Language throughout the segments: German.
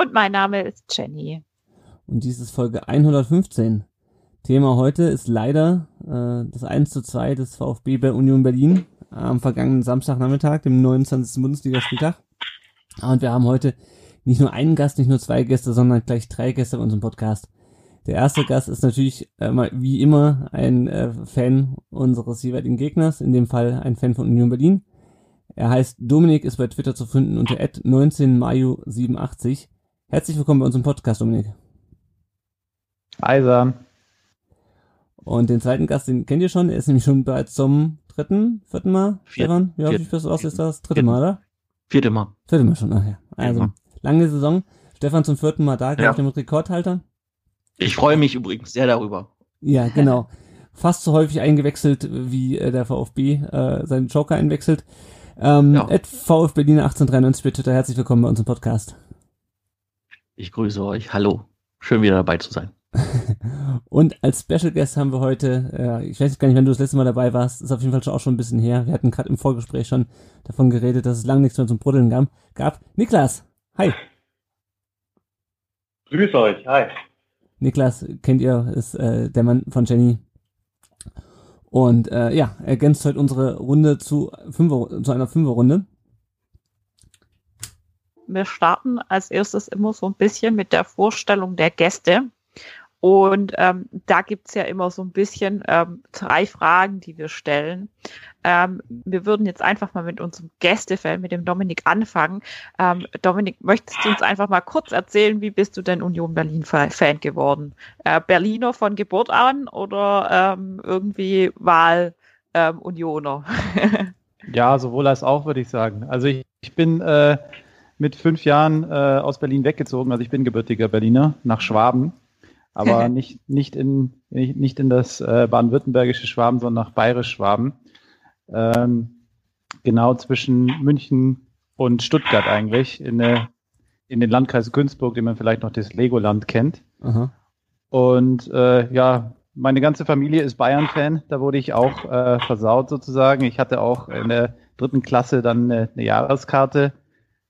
Und mein Name ist Jenny. Und dies ist Folge 115. Thema heute ist leider äh, das 1 zu 2 des VfB bei Union Berlin am vergangenen Samstagnachmittag, dem 29. Bundesligaspieltag. Und wir haben heute nicht nur einen Gast, nicht nur zwei Gäste, sondern gleich drei Gäste in unserem Podcast. Der erste Gast ist natürlich äh, wie immer ein äh, Fan unseres jeweiligen Gegners, in dem Fall ein Fan von Union Berlin. Er heißt Dominik, ist bei Twitter zu finden unter 19mayu87. Herzlich willkommen bei unserem Podcast, Dominik. Eisern. Und den zweiten Gast, den kennt ihr schon, er ist nämlich schon bereits zum dritten, vierten Mal, Viert, Stefan? Wie häufig bist du aus? Ist das dritte viert. Mal, oder? Vierte Mal. Vierte Mal schon, nachher. Also, Mal. lange Saison. Stefan zum vierten Mal da, Ja. glaube ich, dem Rekordhalter. Ich freue mich übrigens sehr darüber. Ja, genau. Fast so häufig eingewechselt, wie äh, der VfB äh, seinen Joker einwechselt. Ähm, Ja. at VfB Berlin 1893 bei Twitter. Herzlich willkommen bei unserem Podcast. Ich grüße euch. Hallo. Schön wieder dabei zu sein. Und als Special Guest haben wir heute, äh, ich weiß gar nicht, wenn du das letzte Mal dabei warst, ist auf jeden Fall schon auch schon ein bisschen her. Wir hatten gerade im Vorgespräch schon davon geredet, dass es lange nichts mehr zum Bruddeln gab. gab. Niklas, hi. Grüß euch, hi. Niklas kennt ihr, ist äh, der Mann von Jenny. Und äh, ja, ergänzt heute unsere Runde zu, Fünfer, zu einer Fünferrunde. Wir starten als erstes immer so ein bisschen mit der Vorstellung der Gäste. Und ähm, da gibt's ja immer so ein bisschen ähm, drei Fragen, die wir stellen. Ähm, wir würden jetzt einfach mal mit unserem Gästefan, mit dem Dominik anfangen. Ähm, Dominik, möchtest du uns einfach mal kurz erzählen, wie bist du denn Union Berlin-Fan geworden? Äh, Berliner von Geburt an oder ähm, irgendwie Wahl ähm, Unioner? Ja, sowohl als auch, würde ich sagen. Also ich, ich bin äh, mit fünf Jahren äh, aus Berlin weggezogen. Also ich bin gebürtiger Berliner nach Schwaben, aber nicht, nicht, in, nicht nicht in das äh, baden-württembergische Schwaben, sondern nach bayerisch-Schwaben. Ähm, genau zwischen München und Stuttgart eigentlich, in, der, in den Landkreis Günzburg, den man vielleicht noch das Legoland kennt. Aha. Und äh, ja, meine ganze Familie ist Bayern-Fan. Da wurde ich auch äh, versaut sozusagen. Ich hatte auch in der dritten Klasse dann eine, eine Jahreskarte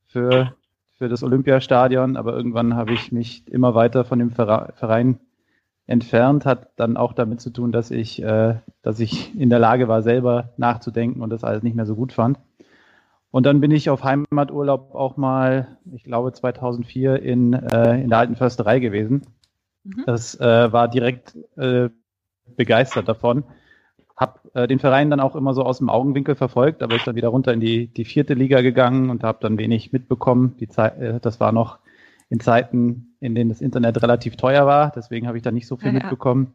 für, für das Olympiastadion, aber irgendwann habe ich mich immer weiter von dem Vere- Verein entfernt. Hat dann auch damit zu tun, dass ich, äh, dass ich in der Lage war, selber nachzudenken und das alles nicht mehr so gut fand. Und dann bin ich auf Heimaturlaub auch mal, ich glaube 2004 in, äh, in der alten Försterei gewesen. Mhm. Das äh, war direkt äh, begeistert davon. Hab äh, den Verein dann auch immer so aus dem Augenwinkel verfolgt, aber ist dann wieder runter in die, die vierte Liga gegangen und habe dann wenig mitbekommen. Die Zeit, äh, das war noch in Zeiten, in denen das Internet relativ teuer war, deswegen habe ich da nicht so viel Ja, ja. mitbekommen.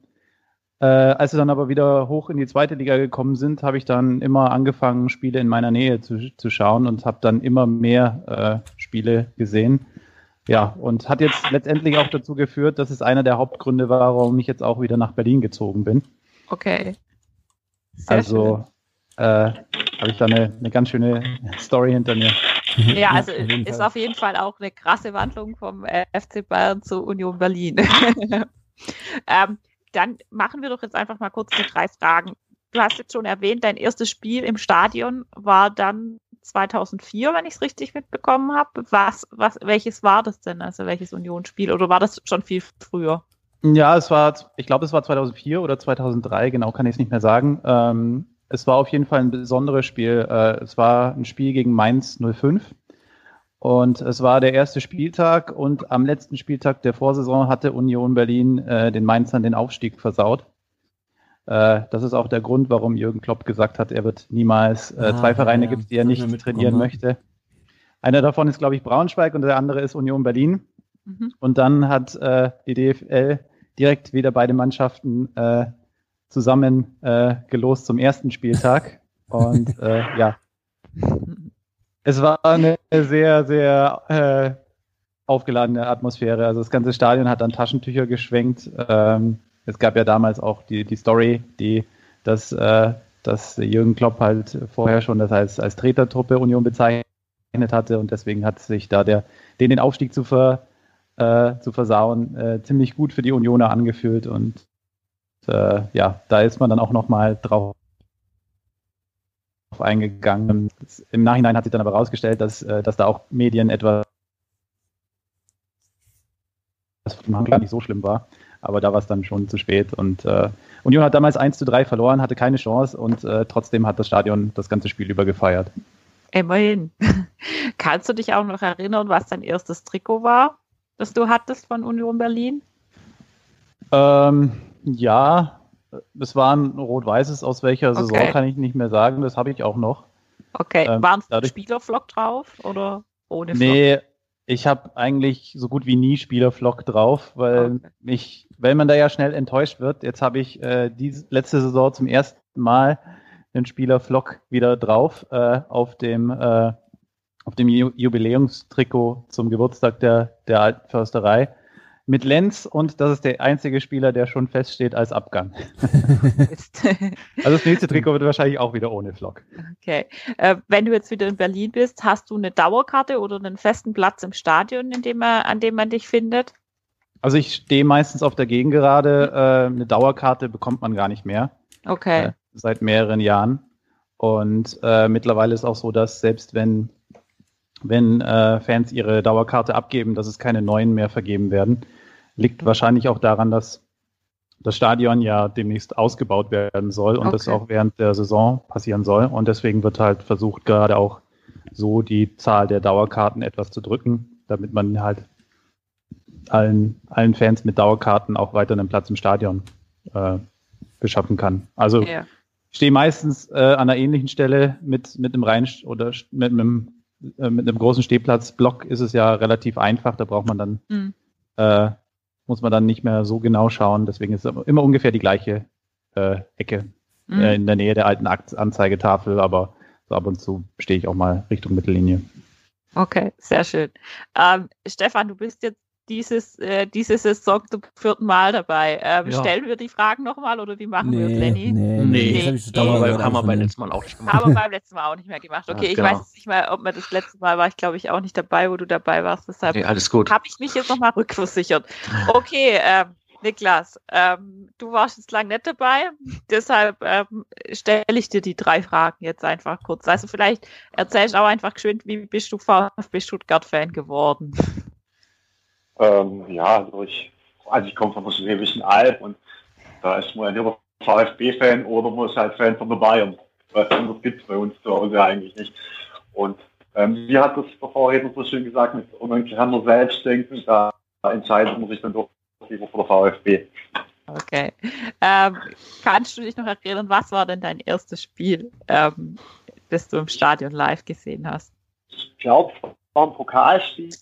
Äh, als sie dann aber wieder hoch in die zweite Liga gekommen sind, habe ich dann immer angefangen, Spiele in meiner Nähe zu, zu schauen und habe dann immer mehr äh, Spiele gesehen. Ja, und hat jetzt letztendlich auch dazu geführt, dass es einer der Hauptgründe war, warum ich jetzt auch wieder nach Berlin gezogen bin. Okay. Sehr also äh, habe ich da eine, eine ganz schöne Story hinter mir. ja, also ist auf jeden Fall auch eine krasse Wandlung vom äh, FC Bayern zu Union Berlin. ähm, dann machen wir doch jetzt einfach mal kurz die drei Fragen. Du hast jetzt schon erwähnt, dein erstes Spiel im Stadion war dann 2004, wenn ich es richtig mitbekommen habe. Was, was, welches war das denn? Also welches Unionsspiel? Oder war das schon viel früher? Ja, es war, ich glaube, es war 2004 oder 2003, genau kann ich es nicht mehr sagen. Ähm, es war auf jeden Fall ein besonderes Spiel. Äh, es war ein Spiel gegen Mainz 05 und es war der erste Spieltag und am letzten Spieltag der Vorsaison hatte Union Berlin äh, den Mainzern den Aufstieg versaut. Äh, das ist auch der Grund, warum Jürgen Klopp gesagt hat, er wird niemals äh, Ah, zwei Vereine ja, gibt, die er nicht trainieren ja. möchte. Einer davon ist, glaube ich, Braunschweig und der andere ist Union Berlin. Mhm. Und dann hat äh, die DFL direkt wieder beide Mannschaften äh, zusammen äh, gelost zum ersten Spieltag. Und äh, ja, es war eine sehr, sehr äh, aufgeladene Atmosphäre. Also das ganze Stadion hat dann Taschentücher geschwenkt. Ähm, es gab ja damals auch die, die Story, die, dass, äh, dass Jürgen Klopp halt vorher schon das als, als Tretertruppe Union bezeichnet hatte und deswegen hat sich da der, den den Aufstieg zu, ver, äh, zu versauen, äh, ziemlich gut für die Unioner angefühlt und äh, ja, da ist man dann auch nochmal drauf eingegangen. Im Nachhinein hat sich dann aber herausgestellt, dass, äh, dass da auch Medien etwas gar nicht so schlimm war. Aber da war es dann schon zu spät. Und äh, Union hat damals 1 zu 3 verloren, hatte keine Chance und äh, trotzdem hat das Stadion das ganze Spiel über gefeiert. Immerhin. Kannst du dich auch noch erinnern, was dein erstes Trikot war, das du hattest von Union Berlin? Ähm, ja, es war ein rot-weißes, aus welcher Saison Okay. kann ich nicht mehr sagen, das habe ich auch noch. Okay, Ähm, waren es Spielerflock drauf oder ohne Flock? Nee, ich habe eigentlich so gut wie nie Spielerflock drauf, weil Okay. mich, weil man da ja schnell enttäuscht wird. Jetzt habe ich äh, diese letzte Saison zum ersten Mal den Spielerflock wieder drauf äh, auf dem äh, auf dem Ju Jubiläumstrikot zum Geburtstag der der alten Försterei mit Lenz und das ist der einzige Spieler, der schon feststeht als Abgang. Also das nächste Trikot wird wahrscheinlich auch wieder ohne Flock. okay. Äh, wenn du jetzt wieder in Berlin bist, hast du eine Dauerkarte oder einen festen Platz im Stadion, in dem man, an dem man dich findet? Also ich stehe meistens auf der Gegengerade. Äh, eine Dauerkarte bekommt man gar nicht mehr. Okay. äh, seit mehreren Jahren. Und äh, mittlerweile ist auch so, dass selbst wenn, wenn äh, Fans ihre Dauerkarte abgeben, dass es keine neuen mehr vergeben werden. Liegt wahrscheinlich auch daran, dass das Stadion ja demnächst ausgebaut werden soll und das Okay. auch während der Saison passieren soll. Und deswegen wird halt versucht, gerade auch so die Zahl der Dauerkarten etwas zu drücken, damit man halt allen, allen Fans mit Dauerkarten auch weiter einen Platz im Stadion äh, beschaffen kann. Also Ja. ich stehe meistens äh, an einer ähnlichen Stelle mit, mit einem rein oder mit einem, äh, mit einem großen Stehplatz. Block ist es ja relativ einfach, da braucht man dann, Hm. äh, muss man dann nicht mehr so genau schauen. Deswegen ist es immer ungefähr die gleiche äh, Ecke äh, in der Nähe der alten Anzeigetafel, aber so ab und zu stehe ich auch mal Richtung Mittellinie. Okay, sehr schön. Ähm, Stefan, du bist jetzt dieses, äh, diese Saison zum vierten Mal dabei. Ähm, Ja. Stellen wir die Fragen nochmal oder wie machen wir es, Nee, Lenny? nee, Nee, das hab ich schon nee. Aber tausendmal bei, gehört haben wir beim letzten Mal auch nicht gemacht. Haben wir beim letzten Mal auch nicht mehr gemacht. Okay, Ja, ich genau. weiß jetzt nicht mal, ob man das letzte Mal war. Ich glaube, ich auch nicht dabei, wo du dabei warst. Deshalb Nee, alles gut. habe ich mich jetzt nochmal rückversichert. Okay, ähm, Niklas, ähm, du warst jetzt lang nicht dabei, deshalb ähm, stelle ich dir die drei Fragen jetzt einfach kurz. Also vielleicht erzählst auch einfach geschwind, wie bist du VfB Stuttgart-Fan geworden? Ähm, ja, also ich, also ich komme von der Schwäbischen Alb und da ist man entweder VfB-Fan oder man ist halt Fan von der Bayern. Was anderes gibt es bei uns zu Hause eigentlich nicht. Und ähm, wie hat das der Vorredner so schön gesagt, mit man kann nur selbst denken, da entscheidet man sich dann doch lieber für der VfB. Okay. Ähm, kannst du dich noch erinnern, was war denn dein erstes Spiel, ähm, das du im Stadion live gesehen hast? Ich glaube, es war ein Pokalspiel.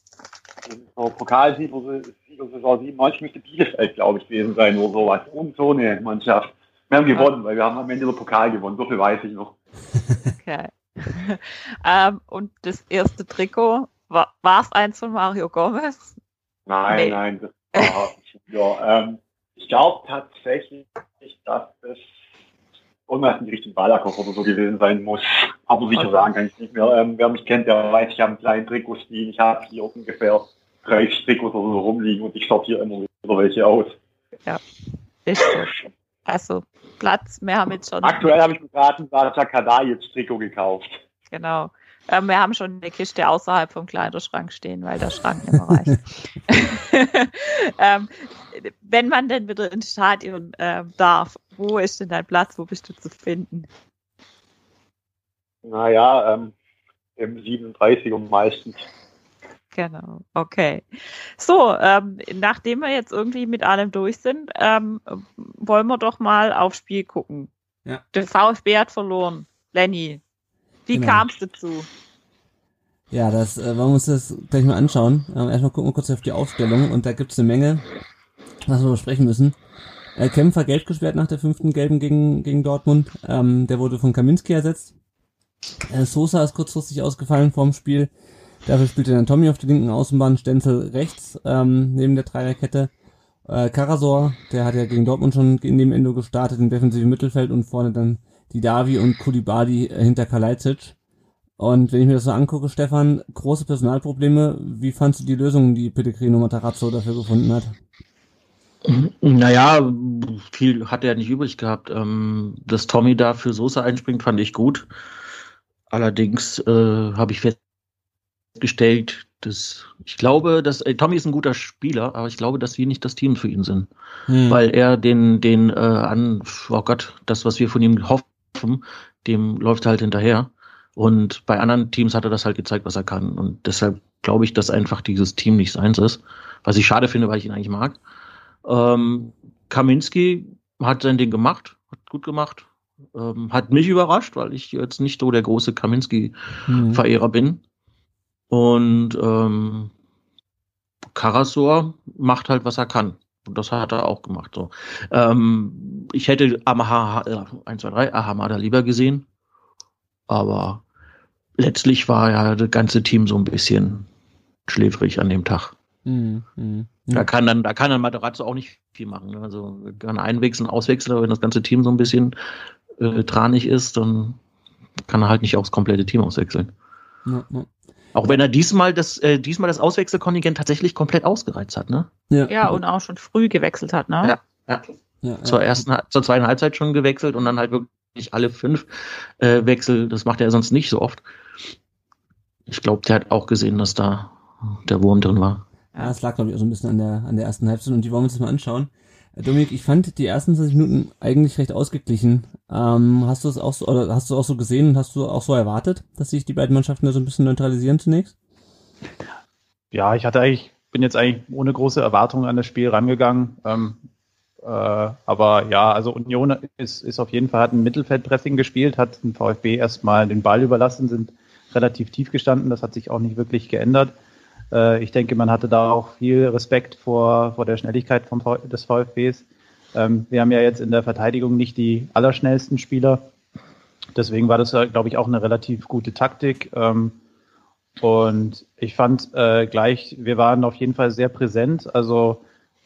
So Pokalsieger-Saison 97 müsste Bielefeld, glaube ich, gewesen sein oder sowas. Und so eine Mannschaft. Wir haben gewonnen, weil wir haben am Ende den Pokal gewonnen. So viel weiß ich noch. Okay. ähm, und das erste Trikot, war es eins von Mario Gomez? Nein, Nee. nein, das war, ja, ähm, ich glaube tatsächlich, dass das irgendwas in die Richtung Balakov oder so gewesen sein muss. Aber sicher Okay. sagen kann ich nicht mehr. Ähm, wer mich kennt, der weiß, ich habe einen kleinen Trikotstil. Ich habe hier ungefähr 30 Trikots oder so rumliegen und ich sortiere immer wieder welche aus. Ist so. Also Platz, wir haben jetzt schon. Aktuell habe ich gerade ein Raja Kadajic Trikot gekauft. Genau. Ähm, wir haben schon eine Kiste außerhalb vom Kleiderschrank stehen, weil der Schrank nicht mehr reicht. ähm, wenn man denn wieder ins Stadion ähm, darf, wo ist denn dein Platz? Wo bist du zu finden? Naja, ähm, im 37er meistens. Genau, okay. So, ähm, nachdem wir jetzt irgendwie mit allem durch sind, ähm, wollen wir doch mal aufs Spiel gucken. Ja. Der VfB hat verloren. Lenny, wie Genau. kam es dazu? Ja, das äh, wollen wir uns das gleich mal anschauen. Ähm, erstmal gucken wir kurz auf die Aufstellung und da gibt's eine Menge, was wir besprechen müssen. Äh, Kämpfer gelb gesperrt nach der fünften gelben gegen, gegen Dortmund. Ähm, der wurde von Kaminski ersetzt. Äh, Sosa ist kurzfristig ausgefallen vorm Spiel. Dafür spielte dann Tommy auf der linken Außenbahn, Stenzel rechts ähm, neben der Dreierkette. Äh, Karasor, der hat ja gegen Dortmund schon in dem Endo gestartet im defensiven Mittelfeld und vorne dann die Davi und Kulibadi äh, hinter Kalajdzic. Und wenn ich mir das so angucke, Stefan, große Personalprobleme. Wie fandst du die Lösung, die Pellegrino Matarazzo dafür gefunden hat? Naja, viel hat er nicht übrig gehabt. Ähm, dass Tommy da für Soße einspringt, fand ich gut. Allerdings äh, habe ich festgestellt, dass ich glaube, dass äh, Tommy ist ein guter Spieler, aber ich glaube, dass wir nicht das Team für ihn sind, hm. weil er den den äh, an oh Gott, das was wir von ihm hoffen, dem läuft halt hinterher. Und bei anderen Teams hat er das halt gezeigt, was er kann. Und deshalb glaube ich, dass einfach dieses Team nicht seins ist. Was ich schade finde, weil ich ihn eigentlich mag. Ähm, Kaminski hat sein Ding gemacht, hat gut gemacht. Ähm, hat mich überrascht, weil ich jetzt nicht so der große Kaminski-Verehrer mhm. bin. Und ähm, Karasor macht halt, was er kann. Und das hat er auch gemacht. So. Ähm, ich hätte Amaha, äh, 1, 2, 3, Ahamada lieber gesehen. Aber letztlich war ja das ganze Team so ein bisschen schläfrig an dem Tag. Mhm, mh, Da kann dann, da kann dann Materazzo auch nicht viel machen. Ne? Also kann einwechseln, auswechseln, aber wenn das ganze Team so ein bisschen äh, tranig ist, dann kann er halt nicht auch das komplette Team auswechseln. Ja, ja. Auch wenn er diesmal das, äh, diesmal das Auswechselkontingent tatsächlich komplett ausgereizt hat, ne? Ja. ja, und auch schon früh gewechselt hat, ne? Ja, ja. ja zur ersten, zur zweiten Halbzeit schon gewechselt und dann halt wirklich alle fünf äh, Wechsel. Das macht er sonst nicht so oft. Ich glaube, der hat auch gesehen, dass da der Wurm drin war. Ja, es lag, glaube ich, auch so ein bisschen an der, an der ersten Halbzeit und die wollen wir uns das mal anschauen. Äh, Dominik, ich fand die ersten 20 Minuten eigentlich recht ausgeglichen. Ähm, hast du es auch so, oder hast du auch so gesehen und hast du auch so erwartet, dass sich die beiden Mannschaften da so ein bisschen neutralisieren zunächst? Ja, ich hatte eigentlich, bin jetzt eigentlich ohne große Erwartungen an das Spiel rangegangen. Ähm, äh, aber ja, also Union ist, ist auf jeden Fall, hat ein Mittelfeldpressing gespielt, hat den VfB erstmal den Ball überlassen, sind relativ tief gestanden, das hat sich auch nicht wirklich geändert. Äh, ich denke, man hatte da auch viel Respekt vor, vor der Schnelligkeit vom, des VfBs. Ähm, wir haben ja jetzt in der Verteidigung nicht die allerschnellsten Spieler. Deswegen war das, glaube ich, auch eine relativ gute Taktik. Ähm, und ich fand äh, gleich, wir waren auf jeden Fall sehr präsent. Also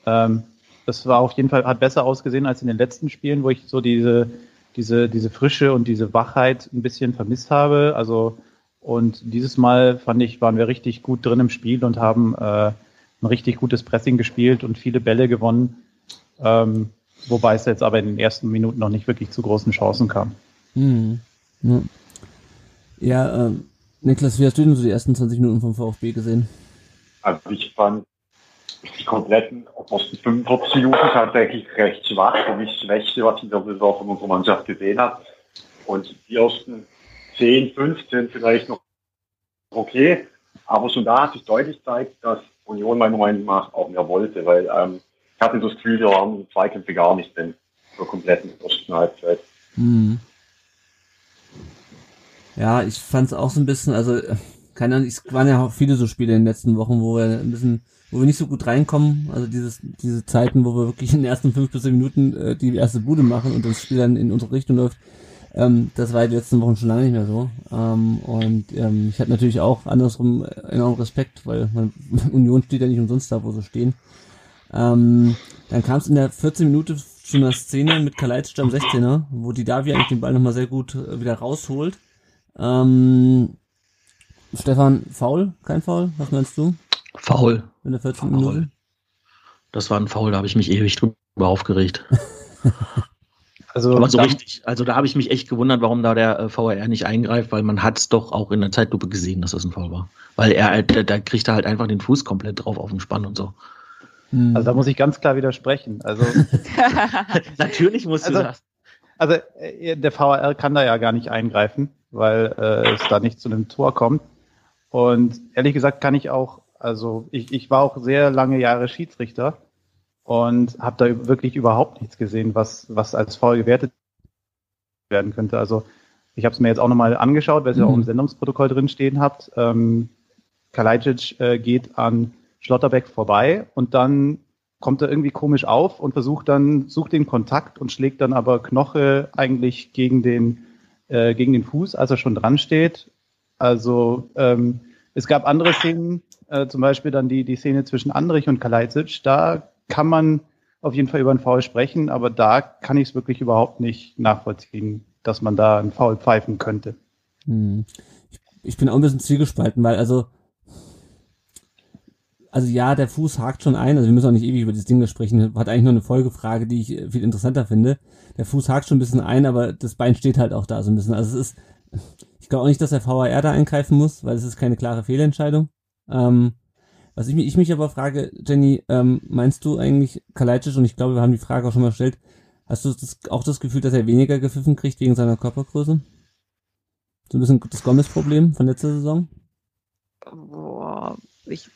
ähm, das war auf jeden Fall, hat besser ausgesehen als in den letzten Spielen, wo ich so diese, diese, diese Frische und diese Wachheit ein bisschen vermisst habe. Also und dieses Mal fand ich, waren wir richtig gut drin im Spiel und haben äh, ein richtig gutes Pressing gespielt und viele Bälle gewonnen. Ähm, wobei es jetzt aber in den ersten Minuten noch nicht wirklich zu großen Chancen kam. Mhm. Ja, ja äh, Niklas, wie hast du denn so die ersten 20 Minuten vom VfB gesehen? Also ich fand die kompletten ersten 45 Minuten tatsächlich recht schwach, für mich das Schwächste, was ich in der Saison von unserer Mannschaft gesehen habe. Und die ersten 10, 15 vielleicht noch okay. Aber schon da hat sich deutlich gezeigt, dass Union meiner Meinung nach auch mehr wollte, weil ähm, ich hatte das Gefühl, wir haben Zweikämpfe gar nicht in der kompletten ersten Halbzeit. Mhm. Ja, ich fand es auch so ein bisschen, also keine Ahnung, es waren ja auch viele so Spiele in den letzten Wochen, wo wir ein bisschen, wo wir nicht so gut reinkommen, also dieses, diese Zeiten, wo wir wirklich in den ersten fünf bis zehn Minuten äh, die erste Bude machen und das Spiel dann in unsere Richtung läuft. Ähm, das war die letzten Wochen schon lange nicht mehr so. Ähm, und ähm, ich hatte natürlich auch andersrum enormen Respekt, weil man, Union steht ja nicht umsonst da, wo sie stehen. Ähm, dann kam es in der 14 Minute zu einer Szene mit Kalajdzic am 16er, wo die Davi eigentlich den Ball nochmal sehr gut äh, wieder rausholt. Ähm, Stefan, faul? Kein Foul? Was meinst du? Faul. In der 14 Minute? Das war ein Foul, da habe ich mich ewig drüber aufgeregt. Also Aber so richtig. Also da habe ich mich echt gewundert, warum da der äh, VAR nicht eingreift, weil man hat es doch auch in der Zeitlupe gesehen, dass das ein Foul war. Weil er, da, da kriegt er halt einfach den Fuß komplett drauf auf den Spann und so. Hm. Also da muss ich ganz klar widersprechen. Also natürlich musst also, du das. Also äh, der VAR kann da ja gar nicht eingreifen, weil äh, es da nicht zu einem Tor kommt. Und ehrlich gesagt kann ich auch, also ich, ich war auch sehr lange Jahre Schiedsrichter und habe da wirklich überhaupt nichts gesehen, was, was als faul gewertet werden könnte. Also ich habe es mir jetzt auch nochmal angeschaut, weil es mhm. ja auch im mhm. Sendungsprotokoll drin stehen habt. Ähm, Kalajdzic äh, geht an Schlotterbeck vorbei und dann kommt er irgendwie komisch auf und versucht dann, sucht den Kontakt und schlägt dann aber Knoche eigentlich gegen den, äh, gegen den Fuß, als er schon dran steht. Also ähm, Es gab andere Szenen, äh, zum Beispiel dann die, die Szene zwischen Andrich und Kalajdzic. Da kann man auf jeden Fall über einen Foul sprechen, aber da kann ich es wirklich überhaupt nicht nachvollziehen, dass man da einen Foul pfeifen könnte. Hm. Ich, bin auch ein bisschen zwiegespalten, weil also also ja, der Fuß hakt schon ein, also wir müssen auch nicht ewig über das Ding sprechen, hat eigentlich nur eine Folgefrage, die ich viel interessanter finde. Der Fuß hakt schon ein bisschen ein, aber das Bein steht halt auch da so ein bisschen. Also es ist, ich glaube auch nicht, dass der VAR da eingreifen muss, weil es ist keine klare Fehlentscheidung. Ähm, was ich, ich mich aber frage, Jenny, ähm, meinst du eigentlich Kalajdzic, und ich glaube, wir haben die Frage auch schon mal gestellt, hast du das, auch das Gefühl, dass er weniger gepfiffen kriegt wegen seiner Körpergröße? So ein bisschen das Gomez-Problem von letzter Saison? Boah, ich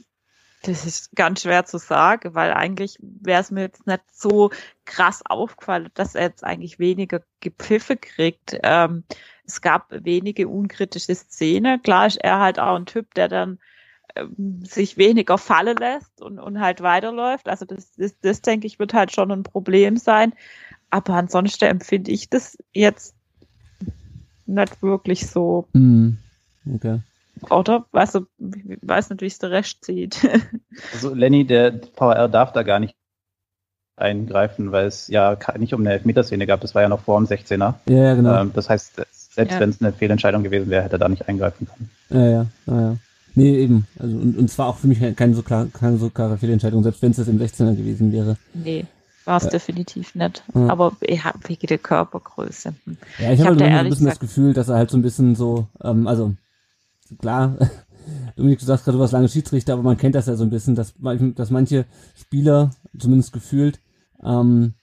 das ist ganz schwer zu sagen, weil eigentlich wäre es mir jetzt nicht so krass aufgefallen, dass er jetzt eigentlich weniger Gepfiffe kriegt. Ähm, es gab wenige unkritische Szenen. Klar ist er halt auch ein Typ, der dann ähm, sich weniger fallen lässt und, und halt weiterläuft. Also das, das, das denke ich wird halt schon ein Problem sein. Aber ansonsten empfinde ich das jetzt nicht wirklich so. Mm, okay. Oder? Weißt du, ich weiß nicht, wie es der Rest sieht. Also Lenny, der VR darf da gar nicht eingreifen, weil es ja nicht um eine Elfmeterszene gab, das war ja noch vor dem 16er. Ja, ja genau. Ähm, das heißt, selbst ja. wenn es eine Fehlentscheidung gewesen wäre, hätte er da nicht eingreifen können. Ja, ja, ja. ja. Nee, eben. Also, und, und zwar auch für mich keine so, klar, keine so klare Fehlentscheidung, selbst wenn es im 16er gewesen wäre. Nee, war es ja. definitiv nicht. Ja. Aber ja, wegen der Körpergröße. Ja, ich, ich habe halt ein bisschen das Gefühl, dass er halt so ein bisschen so, ähm, also klar, Dominik, du sagst gerade, du warst lange Schiedsrichter, aber man kennt das ja so ein bisschen, dass, dass manche Spieler, zumindest gefühlt, ähm,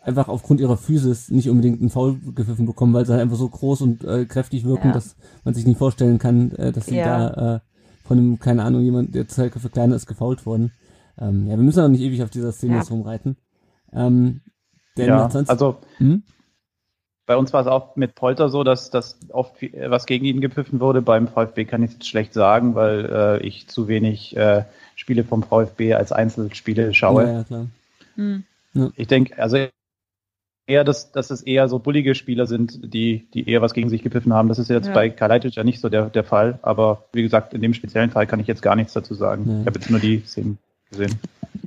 einfach aufgrund ihrer Physis nicht unbedingt einen Foul gepfiffen bekommen, weil sie halt einfach so groß und äh, kräftig wirken, ja. dass man sich nicht vorstellen kann, äh, dass sie da äh, von einem, keine Ahnung, jemand, der zwei Köpfe kleiner ist, gefault worden. Ähm, ja, wir müssen auch nicht ewig auf dieser Szene ja. rumreiten. Ähm, denn ja, also hm? Bei uns war es auch mit Polter so, dass, dass oft was gegen ihn gepfiffen wurde. Beim VfB kann ich es jetzt schlecht sagen, weil äh, ich zu wenig äh, Spiele vom VfB als Einzelspiele schaue. Ja, ja klar. Hm. Ich denke, also eher, dass, dass es eher so bullige Spieler sind, die, die eher was gegen sich gepfiffen haben. Das ist jetzt ja. bei Kalajdzic ja nicht so der, der Fall. Aber wie gesagt, in dem speziellen Fall kann ich jetzt gar nichts dazu sagen. Ja. Ich habe jetzt nur die Szenen gesehen.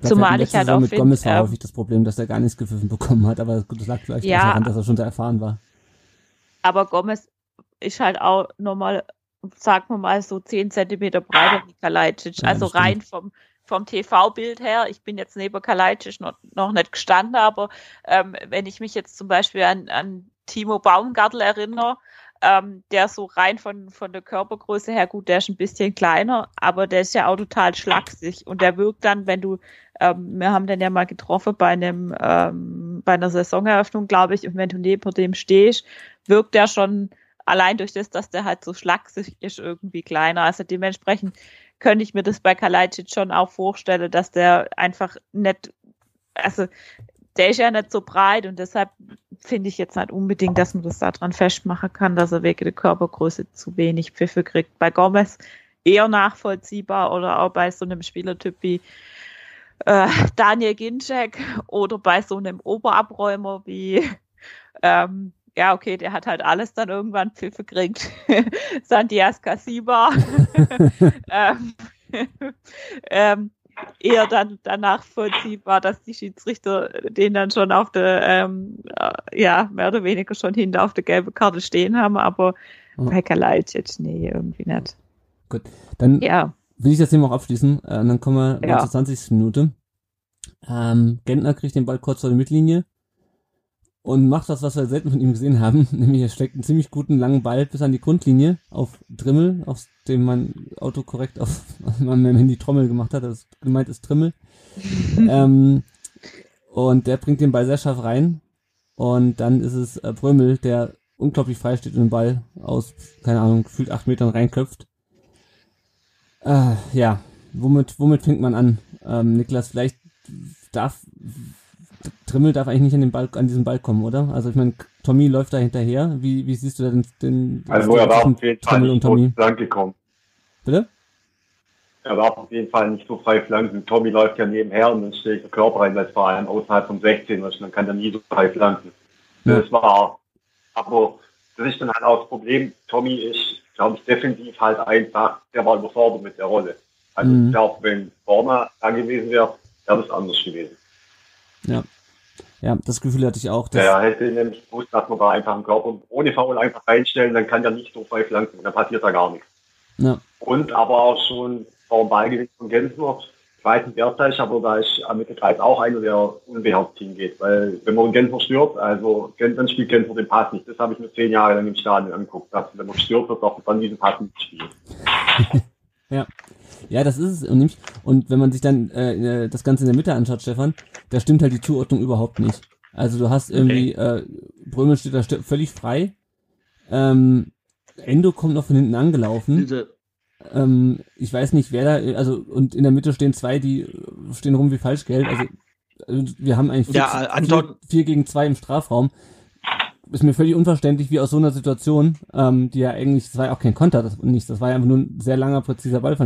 Zumal ich halt auch mit Gomez war ähm, häufig das Problem, dass er gar nichts gepfiffen bekommen hat, aber das lag vielleicht ja, daran, dass er schon da erfahren war. Aber Gomez ist halt auch nochmal, sagen wir mal, so 10 Zentimeter breiter wie Kalajdzic. Ja, also rein vom, vom TV-Bild her, ich bin jetzt neben Kalajdzic noch, noch nicht gestanden, aber ähm, wenn ich mich jetzt zum Beispiel an, an Timo Baumgartel erinnere, ähm, der so rein von, von der Körpergröße her, gut, der ist ein bisschen kleiner, aber der ist ja auch total schlaksig und der wirkt dann, wenn du, ähm, wir haben den ja mal getroffen bei einem, ähm, bei einer Saisoneröffnung, glaube ich, und wenn du neben dem stehst, wirkt der schon allein durch das, dass der halt so schlaksig ist, irgendwie kleiner. Also dementsprechend könnte ich mir das bei Kalajdzic schon auch vorstellen, dass der einfach nicht, also der ist ja nicht so breit und deshalb finde ich jetzt nicht unbedingt, dass man das daran festmachen kann, dass er wegen der Körpergröße zu wenig Pfiffe kriegt. Bei Gomez eher nachvollziehbar oder auch bei so einem Spielertyp wie äh, Daniel Ginczek oder bei so einem Oberabräumer wie ähm, ja, okay, der hat halt alles dann irgendwann Pfiffe gekriegt. Santias Casiba. ähm, ähm, eher dann danach vollziehbar, dass die Schiedsrichter den dann schon auf der, ähm, äh, ja, mehr oder weniger schon hinter auf der gelben Karte stehen haben, aber mhm. bei Kalajdzic, nee, irgendwie nicht. Gut, dann ja. will ich das Thema auch abschließen, äh, und dann kommen wir ja. zur 20. Minute. Ähm, Gentner kriegt den Ball kurz vor der Mittellinie und macht das, was wir selten von ihm gesehen haben, nämlich er steckt einen ziemlich guten langen Ball bis an die Grundlinie auf Drimmel, auf dem man autokorrekt auf meinem Handy Trommel gemacht hat, das gemeint ist Trimmel. ähm, und der bringt den Ball sehr scharf rein und dann ist es äh, Brömel, der unglaublich frei steht und den Ball aus, keine Ahnung, gefühlt acht Metern reinköpft. Äh, ja, womit, womit fängt man an? Ähm, Niklas, vielleicht darf Trimmel darf eigentlich nicht an den Ball, an diesen Ball kommen, oder? Also ich meine, Tommy läuft da hinterher. Wie, wie siehst du da den, den Also er war auf jeden Fall nicht so gekommen. Bitte? Er darf auf jeden Fall nicht so frei flanken. Tommy läuft ja nebenher und dann stehe ich der Körper rein, weil es vor allem außerhalb vom 16 ist. Dann kann er nie so frei flanken. Ja. Das war, aber das ist dann halt auch das Problem. Tommy ist glaube ich, definitiv halt einfach, der war überfordert mit der Rolle. Also Mhm. ich glaube, wenn Borna da gewesen wäre, wäre das anders gewesen. Ja. Ja, das Gefühl hatte ich auch. Dass, Der hätte nämlich gewusst, dass man da einfach einen Körper ohne Foul einfach reinstellen, dann kann der nicht so frei flanken, dann passiert da gar nichts. ja. Und aber auch schon vor dem Ballgewinn von Gensler, ich weiß nicht, wer es ist, aber da ist am Mittelkreis auch einer, der unbeherrscht hingeht. Weil wenn man Gensler stört, also dann spielt Gensler den Pass nicht. Das habe ich mir zehn Jahre lang im Stadion angeguckt. Dass, wenn man gestört wird, darf man dann diesen Pass nicht spielen. Ja, das ist es. Und, nämlich- und wenn man sich dann äh, das Ganze in der Mitte anschaut, Stefan, da stimmt halt die Zuordnung überhaupt nicht. Also du hast irgendwie, äh, Brömel steht da st- völlig frei. Ähm, Endo kommt noch von hinten angelaufen. Ähm, ich weiß nicht, wer da, also und in der Mitte stehen zwei, die stehen rum wie Falschgeld. Also äh, wir haben eigentlich Ja, vier, Anton- vier, vier gegen zwei im Strafraum. Ist mir völlig unverständlich, wie aus so einer Situation, ähm, die ja eigentlich, das war ja auch kein Konter, das nicht, das war ja einfach nur ein sehr langer, präziser Ball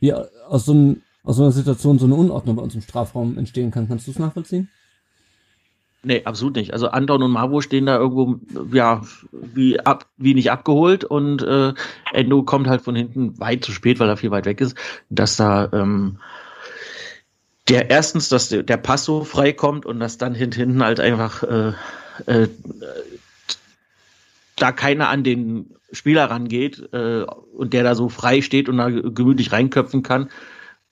wie aus so, einem, aus so einer Situation so eine Unordnung bei uns im Strafraum entstehen kann. Kannst du es nachvollziehen? nee, absolut nicht. Also Anton und Mavo stehen da irgendwo, ja, wie, ab, wie nicht abgeholt und äh, Endo kommt halt von hinten weit zu spät, weil er viel weit weg ist, dass da ähm, der erstens, dass der, der Pass so frei kommt und dass dann hint- hinten halt einfach äh, äh, da keiner an den Spieler rangeht äh, und der da so frei steht und da gemütlich reinköpfen kann,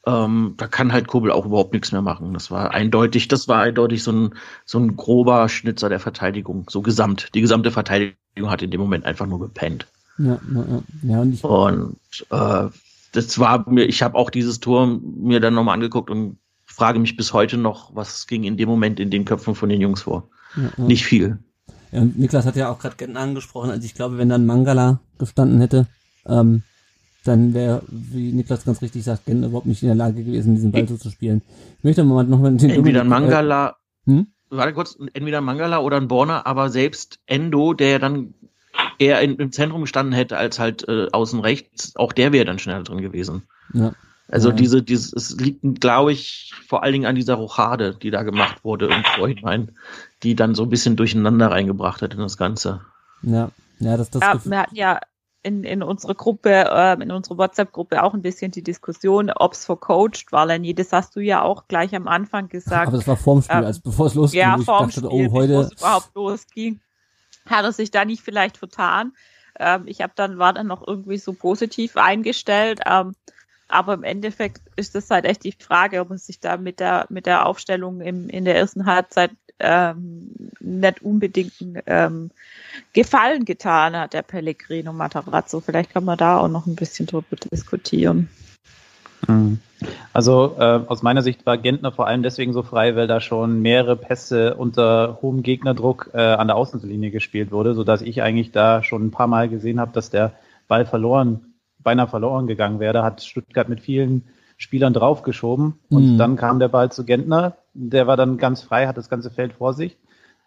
ähm, da kann halt Kobel auch überhaupt nichts mehr machen. Das war eindeutig, das war eindeutig so ein, so ein grober Schnitzer der Verteidigung, so gesamt. Die gesamte Verteidigung hat in dem Moment einfach nur gepennt. Ja, ja, ja. und ich, Und äh, das war mir, ich habe auch dieses Tor mir dann nochmal angeguckt und frage mich bis heute noch, was ging in dem Moment in den Köpfen von den Jungs vor. Ja. Nicht viel. Ja, und Niklas hat ja auch gerade angesprochen. Also ich glaube, wenn dann Mangala gestanden hätte, ähm, dann wäre, wie Niklas ganz richtig sagt, Gentner überhaupt nicht in der Lage gewesen, diesen Ball so zu spielen. Ich möchte mal noch mal den Entweder ein Dominik, äh, Mangala, hm? warte kurz, entweder ein Mangala oder ein Borner, aber selbst Endo, der dann eher in, im Zentrum gestanden hätte als halt äh, außen rechts, auch der wäre dann schneller drin gewesen. Ja, Also Ja. diese, dieses, es liegt, glaube ich, vor allen Dingen an dieser Rochade, die da gemacht wurde im Vorhinein, die dann so ein bisschen durcheinander reingebracht hat in das Ganze. ja, ja, das, das Ja, wir hatten ja in, in unserer Gruppe, ähm, in unserer WhatsApp-Gruppe auch ein bisschen die Diskussion, ob's vercoacht war, Lenny. Das hast du ja auch gleich am Anfang gesagt. aber das war vorm Spiel, ähm, als bevor es losging, ja, ich vorm dachte, Spiel, oh, bevor heute, es überhaupt losging, hat er sich da nicht vielleicht vertan. Ähm, ich habe dann war dann noch irgendwie so positiv eingestellt, ähm, aber im Endeffekt ist das halt echt die Frage, ob er sich da mit der mit der Aufstellung im, in der ersten Halbzeit ähm, nicht unbedingt ähm, Gefallen getan hat, der Pellegrino Matarazzo. Vielleicht kann man da auch noch ein bisschen drüber diskutieren. Mhm. Also äh, aus meiner Sicht war Gentner vor allem deswegen so frei, weil da schon mehrere Pässe unter hohem Gegnerdruck äh, an der Außenlinie gespielt wurde, sodass ich eigentlich da schon ein paar Mal gesehen habe, dass der Ball verloren, beinahe verloren gegangen wäre. Da hat Stuttgart mit vielen Spielern draufgeschoben und Mhm. dann kam der Ball zu Gentner. Der war dann ganz frei, hat das ganze Feld vor sich,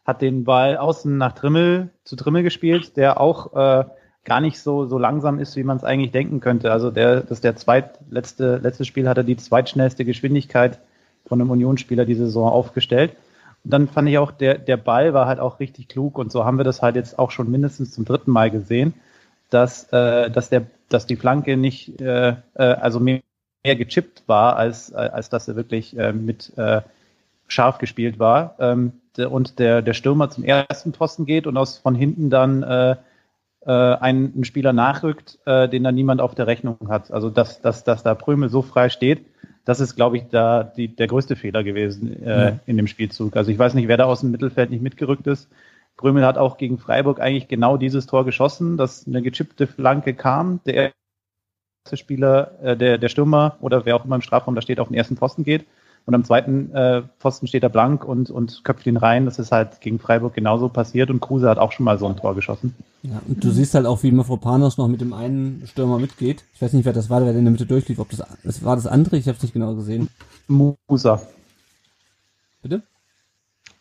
hat den Ball außen nach Trimmel zu Trimmel gespielt, der auch äh, gar nicht so, so langsam ist, wie man es eigentlich denken könnte. Also der, das der zweitletzte, letzte Spiel hat er die zweitschnellste Geschwindigkeit von einem Unionsspieler die Saison aufgestellt. Und dann fand ich auch, der, der Ball war halt auch richtig klug und so haben wir das halt jetzt auch schon mindestens zum dritten Mal gesehen, dass, äh, dass der, dass die Flanke nicht, äh, äh, also mehr, mehr gechippt war, als, als dass er wirklich äh, mit äh, scharf gespielt war. Ähm, der, und der, der Stürmer zum ersten Posten geht und aus von hinten dann äh, äh, ein, ein Spieler nachrückt, äh, den dann niemand auf der Rechnung hat. Also dass, dass, dass da Prömel so frei steht, das ist, glaube ich, da die, der größte Fehler gewesen äh, Ja. in dem Spielzug. Also ich weiß nicht, wer da aus dem Mittelfeld nicht mitgerückt ist. Prömel hat auch gegen Freiburg eigentlich genau dieses Tor geschossen, dass eine gechippte Flanke kam. Der Spieler, äh, der, der Stürmer oder wer auch immer im Strafraum da steht, auf den ersten Posten geht. Und am zweiten äh, Pfosten steht er blank und, und köpft ihn rein. Das ist halt gegen Freiburg genauso passiert und Kruse hat auch schon mal so ein Tor geschossen. Ja, und du siehst halt auch, wie Mafropanos noch mit dem einen Stürmer mitgeht. Ich weiß nicht, wer das war, der in der Mitte durchlief. Ob das, das war das andere? Ich habe es nicht genau gesehen. Musa. Bitte?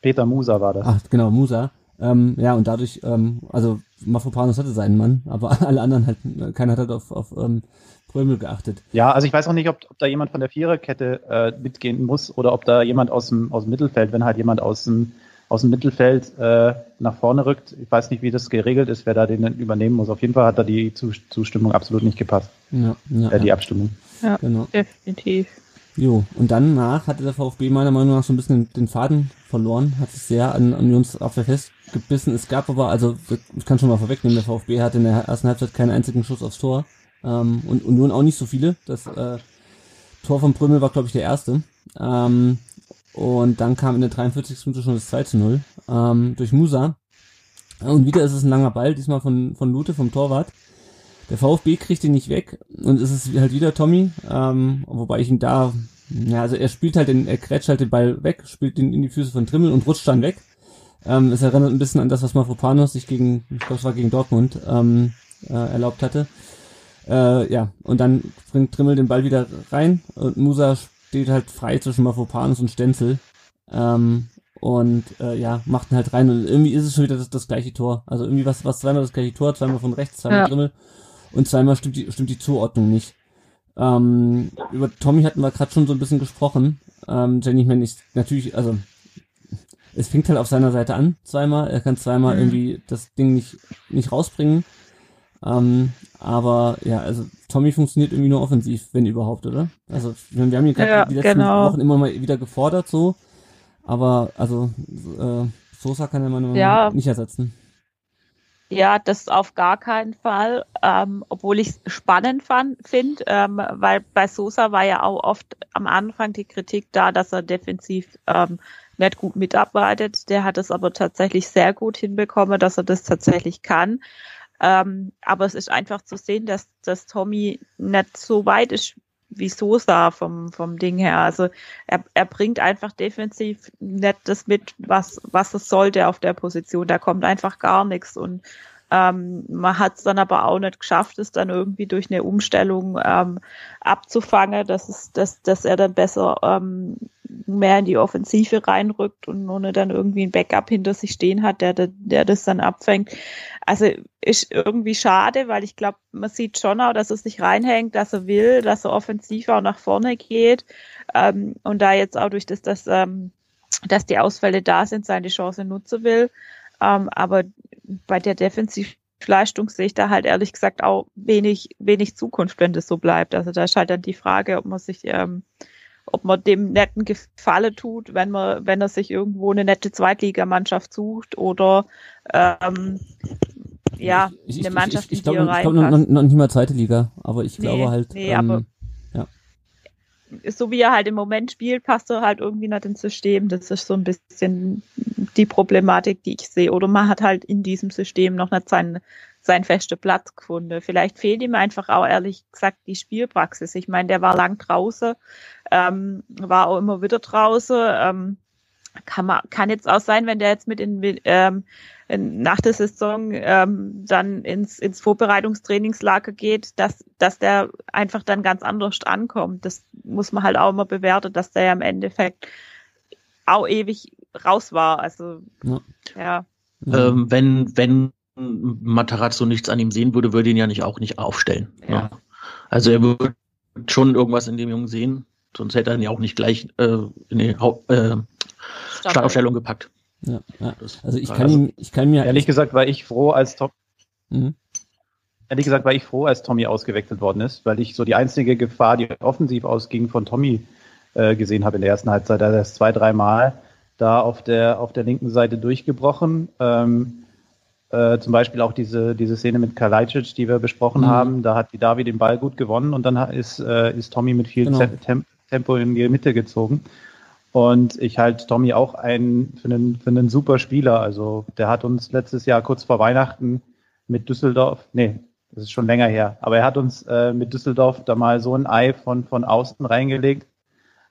Peter Musa war das. Ach, genau, Musa. Ähm, ja, und dadurch, ähm, also Mafropanos hatte seinen Mann, aber alle anderen halt, äh, keiner hat halt auf, auf ähm, Prömel geachtet. Ja, also ich weiß auch nicht, ob, ob da jemand von der Viererkette äh, mitgehen muss oder ob da jemand aus dem, aus dem Mittelfeld, wenn halt jemand aus dem aus dem Mittelfeld äh, nach vorne rückt. Ich weiß nicht, wie das geregelt ist, wer da den übernehmen muss. Auf jeden Fall hat da die Zustimmung absolut nicht gepasst. Ja, ja, äh, die ja. Abstimmung. Ja, Genau. definitiv. Jo, und danach hatte der VfB meiner Meinung nach so ein bisschen den Faden verloren, hat sich sehr an Unionsabwehr festgebissen. Es gab aber, also ich kann schon mal vorwegnehmen, der VfB hatte in der ersten Halbzeit keinen einzigen Schuss aufs Tor ähm, und Union auch nicht so viele. Das äh, Tor von Prömel war, glaube ich, der erste. Ähm, und dann kam in der 43. Minute schon das 2 zu 0 ähm, durch Musa. Und wieder ist es ein langer Ball, diesmal von, von Lute, vom Torwart. Der VfB kriegt ihn nicht weg und es ist halt wieder Tommy, ähm, wobei ich ihn da, ja, also er spielt halt den, er krätscht halt den Ball weg, spielt ihn in die Füße von Trimmel und rutscht dann weg. Ähm, es erinnert ein bisschen an das, was Mafropanos sich gegen, ich glaube es war gegen Dortmund, ähm, äh, erlaubt hatte. Äh, ja, und dann bringt Trimmel den Ball wieder rein und Musa steht halt frei zwischen Mafropanos und Stenzel. Ähm, und äh, ja, macht ihn halt rein und irgendwie ist es schon wieder das, das gleiche Tor. Also irgendwie was, was zweimal das gleiche Tor, zweimal von rechts, zweimal Ja. Trimmel und zweimal stimmt die, stimmt die Zuordnung nicht. Ähm, über Tommy hatten wir gerade schon so ein bisschen gesprochen. Ähm, Jenny, ich meine, ich, natürlich, also es fängt halt auf seiner Seite an, zweimal. Er kann zweimal Mhm. irgendwie das Ding nicht, nicht rausbringen. Ähm, aber ja, also Tommy funktioniert irgendwie nur offensiv, wenn überhaupt, oder? Also meine, wir haben ihn gerade Ja, die letzten genau. Wochen immer mal wieder gefordert, so. Aber also äh, Sosa kann er mal Ja. nicht ersetzen. Ja, das auf gar keinen Fall. Ähm, obwohl ich es spannend finde, ähm, weil bei Sosa war ja auch oft am Anfang die Kritik da, dass er defensiv ähm, nicht gut mitarbeitet. Der hat es aber tatsächlich sehr gut hinbekommen, dass er das tatsächlich kann. Ähm, aber es ist einfach zu sehen, dass, dass Tommy nicht so weit ist wie Sosa vom, vom Ding her. Also er, er bringt einfach defensiv nicht das mit, was, was es sollte auf der Position. Da kommt einfach gar nichts. Und ähm, man hat es dann aber auch nicht geschafft, es dann irgendwie durch eine Umstellung ähm, abzufangen, dass, es, dass, dass er dann besser ähm, mehr in die Offensive reinrückt und ohne dann irgendwie ein Backup hinter sich stehen hat, der, der, der das dann abfängt. Also ist irgendwie schade, weil ich glaube, man sieht schon auch, dass er sich reinhängt, dass er will, dass er offensiv auch nach vorne geht ähm, und da jetzt auch durch das, dass, ähm, dass die Ausfälle da sind, seine Chance nutzen will. Ähm, aber bei der Defensivleistung sehe ich da halt ehrlich gesagt auch wenig, wenig Zukunft, wenn das so bleibt. Also da ist halt dann die Frage, ob man sich, ähm, ob man dem netten Gefallen tut, wenn man, wenn er sich irgendwo eine nette Zweitligamannschaft sucht oder ähm, ja, Ich- ich- eine Mannschaft, ich, ich, in die glaube, ich glaube noch, noch nicht mal zweite Liga, aber ich Nee, glaube halt. nee, aber- so wie er halt im Moment spielt, passt er halt irgendwie nicht ins System. Das ist so ein bisschen die Problematik, die ich sehe. Oder man hat halt in diesem System noch nicht seinen, seinen festen Platz gefunden. Vielleicht fehlt ihm einfach auch ehrlich gesagt die Spielpraxis. Ich meine, der war lang draußen, ähm, war auch immer wieder draußen. Ähm, kann man, kann jetzt auch sein, wenn der jetzt mit in, ähm, in, nach der Saison ähm, dann ins, ins Vorbereitungstrainingslager geht, dass, dass der einfach dann ganz anders ankommt. Das muss man halt auch immer bewerten, dass der ja im Endeffekt auch ewig raus war. Also Ja. ja. Ähm, wenn, wenn Matarazzo nichts an ihm sehen würde, würde ihn ja nicht auch nicht aufstellen. Ja. Ne? Also er würde schon irgendwas in dem Jungen sehen, sonst hätte er ihn ja auch nicht gleich äh, in die Haupt, äh, Startaufstellung gepackt. Ja, ja. Also ich kann ihm, ich kann mir Ehrlich gesagt war ich froh, als Tom, Mhm. ehrlich gesagt war ich froh, als Tommy ausgewechselt worden ist, weil ich so die einzige Gefahr, die offensiv ausging, von Tommy äh, gesehen habe in der ersten Halbzeit. Er ist zwei, dreimal da auf der auf der linken Seite durchgebrochen. Ähm, äh, zum Beispiel auch diese, diese Szene mit Kalajdzic, die wir besprochen Mhm. haben. Da hat die Davi den Ball gut gewonnen und dann ist, äh, ist Tommy mit viel Genau. Tem Tempo in die Mitte gezogen. Und ich halte Tommy auch einen, für, einen, für einen super Spieler. Also der hat uns letztes Jahr kurz vor Weihnachten mit Düsseldorf, nee, das ist schon länger her, aber er hat uns äh, mit Düsseldorf da mal so ein Ei von, von außen reingelegt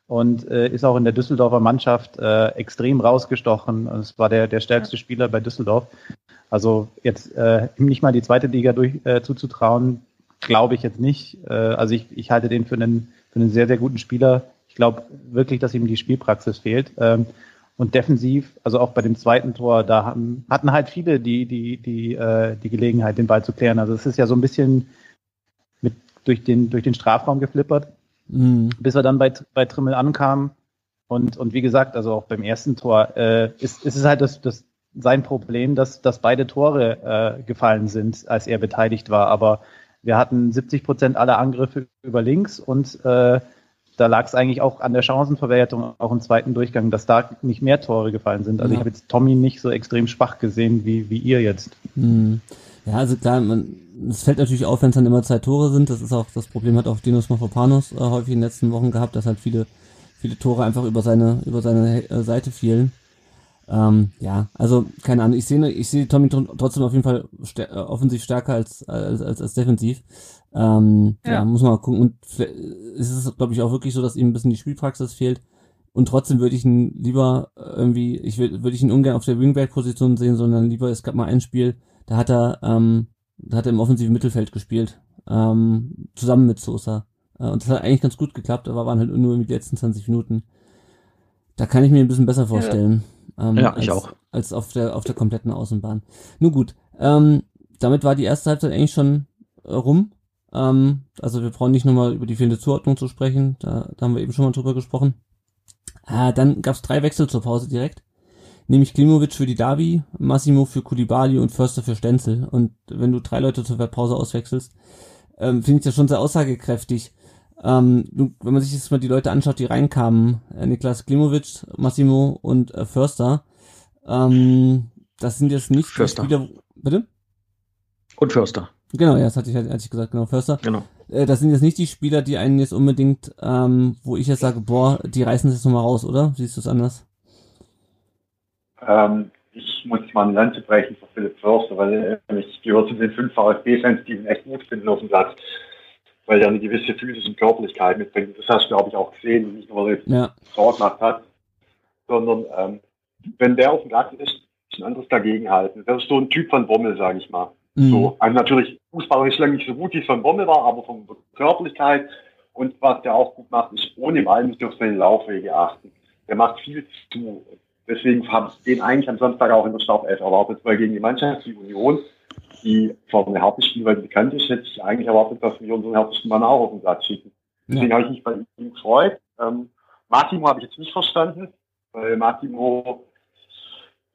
und äh, ist auch in der Düsseldorfer Mannschaft äh, extrem rausgestochen. Es war der, der stärkste Spieler bei Düsseldorf. Also jetzt äh, ihm nicht mal die zweite Liga durch, äh, zuzutrauen, glaube ich jetzt nicht. Äh, also ich, ich halte den für einen, für einen sehr, sehr guten Spieler. Ich glaube wirklich, dass ihm die Spielpraxis fehlt. Ähm, und defensiv, also auch bei dem zweiten Tor, da haben, hatten halt viele die, die, die, äh, die Gelegenheit, den Ball zu klären. Also es ist ja so ein bisschen mit durch den, durch den Strafraum geflippert Mhm. bis er dann bei, bei Trimmel ankam. Und, und wie gesagt, also auch beim ersten Tor äh, ist, ist es halt das, das sein Problem, dass, dass beide Tore äh, gefallen sind, als er beteiligt war. Aber wir hatten 70 Prozent aller Angriffe über links und äh, da lag es eigentlich auch an der Chancenverwertung, auch im zweiten Durchgang, dass da nicht mehr Tore gefallen sind. Also ja. ich habe jetzt Tommy nicht so extrem schwach gesehen wie, wie ihr jetzt. Hm. Ja, also klar, man, es fällt natürlich auf, wenn es dann immer zwei Tore sind. Das ist auch das Problem hat auch Dinos Mafropanos äh, häufig in den letzten Wochen gehabt, dass halt viele, viele Tore einfach über seine, über seine äh, Seite fielen. Ähm, ja, also keine Ahnung. Ich sehe, ich sehe Tommy trotzdem auf jeden Fall stär äh, offensiv stärker als als als, als defensiv. Ähm, ja. ja. muss man mal gucken. Und es ist, glaube ich, auch wirklich so, dass ihm ein bisschen die Spielpraxis fehlt. Und trotzdem würde ich ihn lieber irgendwie, ich würde würde ich ihn ungern auf der Wingback-Position sehen, sondern lieber, es gab mal ein Spiel, da hat er, ähm, da hat er im offensiven Mittelfeld gespielt, ähm, zusammen mit Sosa. Äh, und das hat eigentlich ganz gut geklappt, aber waren halt nur die letzten 20 Minuten. Da kann ich mir ein bisschen besser vorstellen. Ja, ähm, ja ich als, auch. Als auf der, auf der kompletten Außenbahn. Nun gut, ähm, damit war die erste Halbzeit eigentlich schon äh, rum. Ähm, also wir brauchen nicht nochmal über die fehlende Zuordnung zu sprechen. Da, da haben wir eben schon mal drüber gesprochen. Äh, dann gab es drei Wechsel zur Pause direkt. Nämlich Klimovic für die Davi, Massimo für Kulibali und Förster für Stenzel. Und wenn du drei Leute zur Pause auswechselst, ähm, finde ich das schon sehr aussagekräftig. Ähm, wenn man sich jetzt mal die Leute anschaut, die reinkamen, äh, Niklas Klimovic, Massimo und äh, Förster, ähm, das sind jetzt nicht Förster. Spieler, bitte? Und Förster. Genau, ja, das hatte ich, hatte ich gesagt, genau, Förster. Genau. Äh, das sind jetzt nicht die Spieler, die einen jetzt unbedingt, ähm, wo ich jetzt sage, boah, die reißen es jetzt nochmal raus, oder? Siehst du es anders? Ähm, ich muss mal eine Lanze brechen für Philipp Förster, weil äh, ich gehöre zu den fünf VfB-Fans, die ihn echt gut finden auf dem Platz weil er eine gewisse physische Körperlichkeit mitbringt. Das hast du, glaube ich, auch gesehen, nicht nur, weil er ja. Tor gemacht hat, sondern ähm, wenn der auf dem Platz ist, ist ein anderes dagegenhalten. Das ist so ein Typ von Bommel, sage ich mal. Mhm. So, also natürlich fußballerisch lange nicht so gut, wie es von Bommel war, aber von Körperlichkeit und was der auch gut macht, ist ohne Ball nicht auf seine Laufwege achten. Der macht viel zu. Deswegen habe ich den eigentlich am Samstag auch in der Startelf erwartet, weil gegen die Mannschaft, die Union, die harte Spielweise bekannt ist, hätte ich eigentlich erwartet, dass wir unseren härtesten Mann auch auf den Platz schicken. Deswegen ja. habe ich mich bei ihm gefreut. Ähm, Massimo habe ich jetzt nicht verstanden, weil Massimo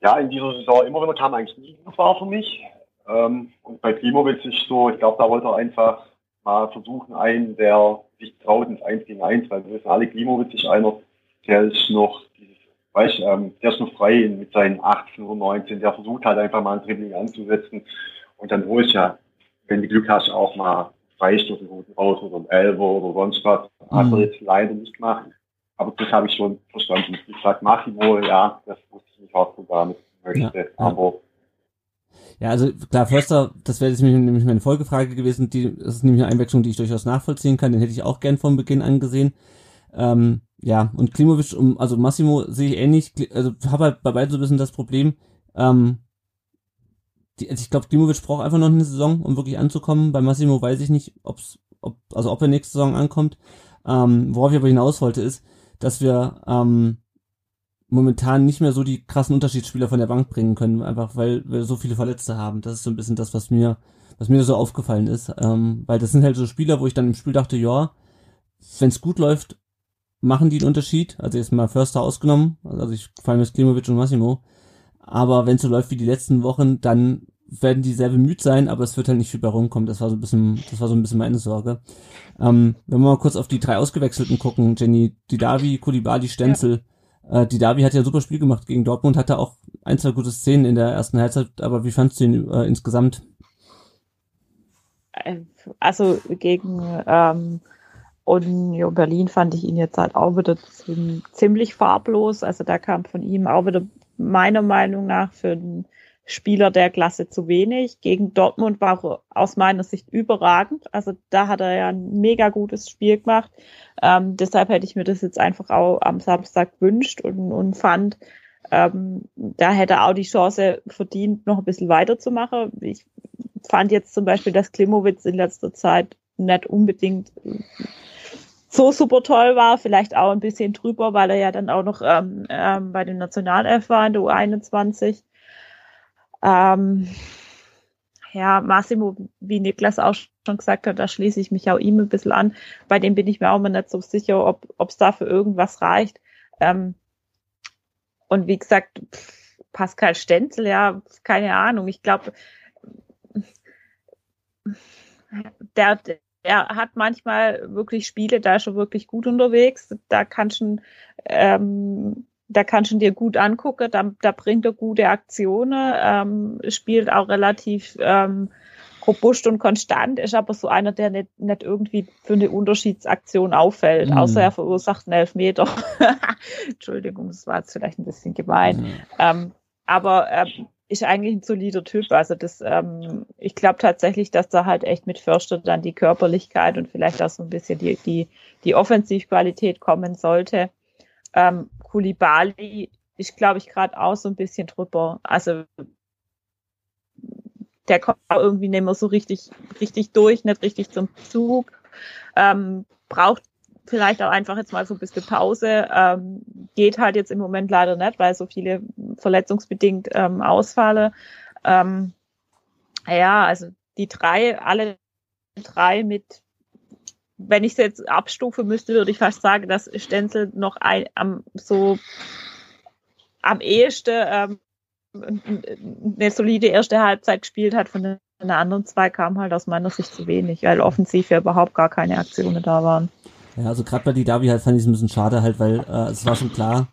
ja in dieser Saison immer, wenn er kam, eigentlich nie gut war für mich. Ähm, und bei Klimovic ist so, ich glaube, da wollte er einfach mal versuchen, einen, der sich traut ins 1 gegen 1, weil wir wissen alle, Klimovic ist einer, der ist noch weißt, ähm, der ist noch frei mit seinen 18 oder 19, der versucht halt einfach mal ein Dribbling anzusetzen und dann holst ja, wenn du Glück hast, auch mal Freistoßminuten raus oder ein Elber oder sonst was. Mhm. Hat er jetzt leider nicht gemacht. Aber das habe ich schon verstanden. Ich sage Massimo, ja, das wusste ich nicht, was du damit möchte. Ja, aber ja, also klar, Förster, das wäre jetzt nämlich meine Folgefrage gewesen. Die, das ist nämlich eine Einwechslung, die ich durchaus nachvollziehen kann. Den hätte ich auch gern von Beginn angesehen. Ähm, ja, und Klimovic, also Massimo sehe ich ähnlich. Also habe halt bei beiden so ein bisschen das Problem. Ähm, die, also ich glaube, Klimovic braucht einfach noch eine Saison, um wirklich anzukommen. Bei Massimo weiß ich nicht, ob's, ob, also ob er nächste Saison ankommt. Ähm, worauf ich aber hinaus wollte, ist, dass wir ähm, momentan nicht mehr so die krassen Unterschiedsspieler von der Bank bringen können, einfach weil wir so viele Verletzte haben. Das ist so ein bisschen das, was mir, was mir so aufgefallen ist. Ähm, weil das sind halt so Spieler, wo ich dann im Spiel dachte, ja, wenn es gut läuft, machen die einen Unterschied. Also jetzt mal Förster ausgenommen. Also ich fallen mir Klimovic und Massimo. Aber wenn es so läuft wie die letzten Wochen, dann werden die sehr bemüht sein, aber es wird halt nicht viel bei rumkommen. Das war so ein bisschen, das war so ein bisschen meine Sorge. Ähm, wenn wir mal kurz auf die drei Ausgewechselten gucken, Jenny Didavi, Kulibali, Stenzel. Ja. Äh, Didavi hat ja ein super Spiel gemacht gegen Dortmund, hatte auch ein, zwei gute Szenen in der ersten Halbzeit, aber wie fandst du ihn äh, insgesamt? Äh, also gegen ähm, Union Berlin fand ich ihn jetzt halt auch wieder ziemlich farblos. Also da kam von ihm auch wieder meiner Meinung nach für einen Spieler der Klasse zu wenig. Gegen Dortmund war er aus meiner Sicht überragend. Also da hat er ja ein mega gutes Spiel gemacht. Ähm, deshalb hätte ich mir das jetzt einfach auch am Samstag gewünscht und, und fand, ähm, da hätte er auch die Chance verdient, noch ein bisschen weiterzumachen. Ich fand jetzt zum Beispiel, dass Klimowitz in letzter Zeit nicht unbedingt so super toll war, vielleicht auch ein bisschen drüber, weil er ja dann auch noch ähm, ähm, bei dem Nationalelf war in der U21. Ähm, ja, Massimo, wie Niklas auch schon gesagt hat, da schließe ich mich auch ihm ein bisschen an. Bei dem bin ich mir auch mal nicht so sicher, ob es da für irgendwas reicht. Ähm, und wie gesagt, Pascal Stenzel, ja, keine Ahnung. Ich glaube, der, der hat manchmal wirklich Spiele, da ist er wirklich gut unterwegs. Da kann schon, ähm, da kann schon dir gut angucken. Da, da bringt er gute Aktionen, ähm, spielt auch relativ ähm, robust und konstant, ist aber so einer, der nicht, nicht irgendwie für eine Unterschiedsaktion auffällt, mhm. außer er verursacht einen Elfmeter. Entschuldigung, das war jetzt vielleicht ein bisschen gemein. Mhm. Ähm, aber ähm, ist eigentlich ein solider Typ. Also das, ähm, ich glaube tatsächlich, dass da halt echt mit Förster dann die Körperlichkeit und vielleicht auch so ein bisschen die, die, die Offensivqualität kommen sollte. Ähm, Kulibali ist, glaube ich, gerade auch so ein bisschen drüber. Also der kommt irgendwie nicht mehr so richtig, richtig durch, nicht richtig zum Zug. Ähm, braucht vielleicht auch einfach jetzt mal so ein bisschen Pause. Ähm, geht halt jetzt im Moment leider nicht, weil so viele verletzungsbedingt ähm, ausfallen. Ähm, ja, also die drei, alle drei mit, wenn ich es jetzt abstufen müsste, würde ich fast sagen, dass Stenzel noch ein, am so am ehesten ähm, eine solide erste Halbzeit gespielt hat. Von den anderen zwei kam halt aus meiner Sicht zu wenig, weil offensiv ja überhaupt gar keine Aktionen da waren. Ja, also gerade bei die Davi halt fand ich es ein bisschen schade halt, weil äh, es war schon klar,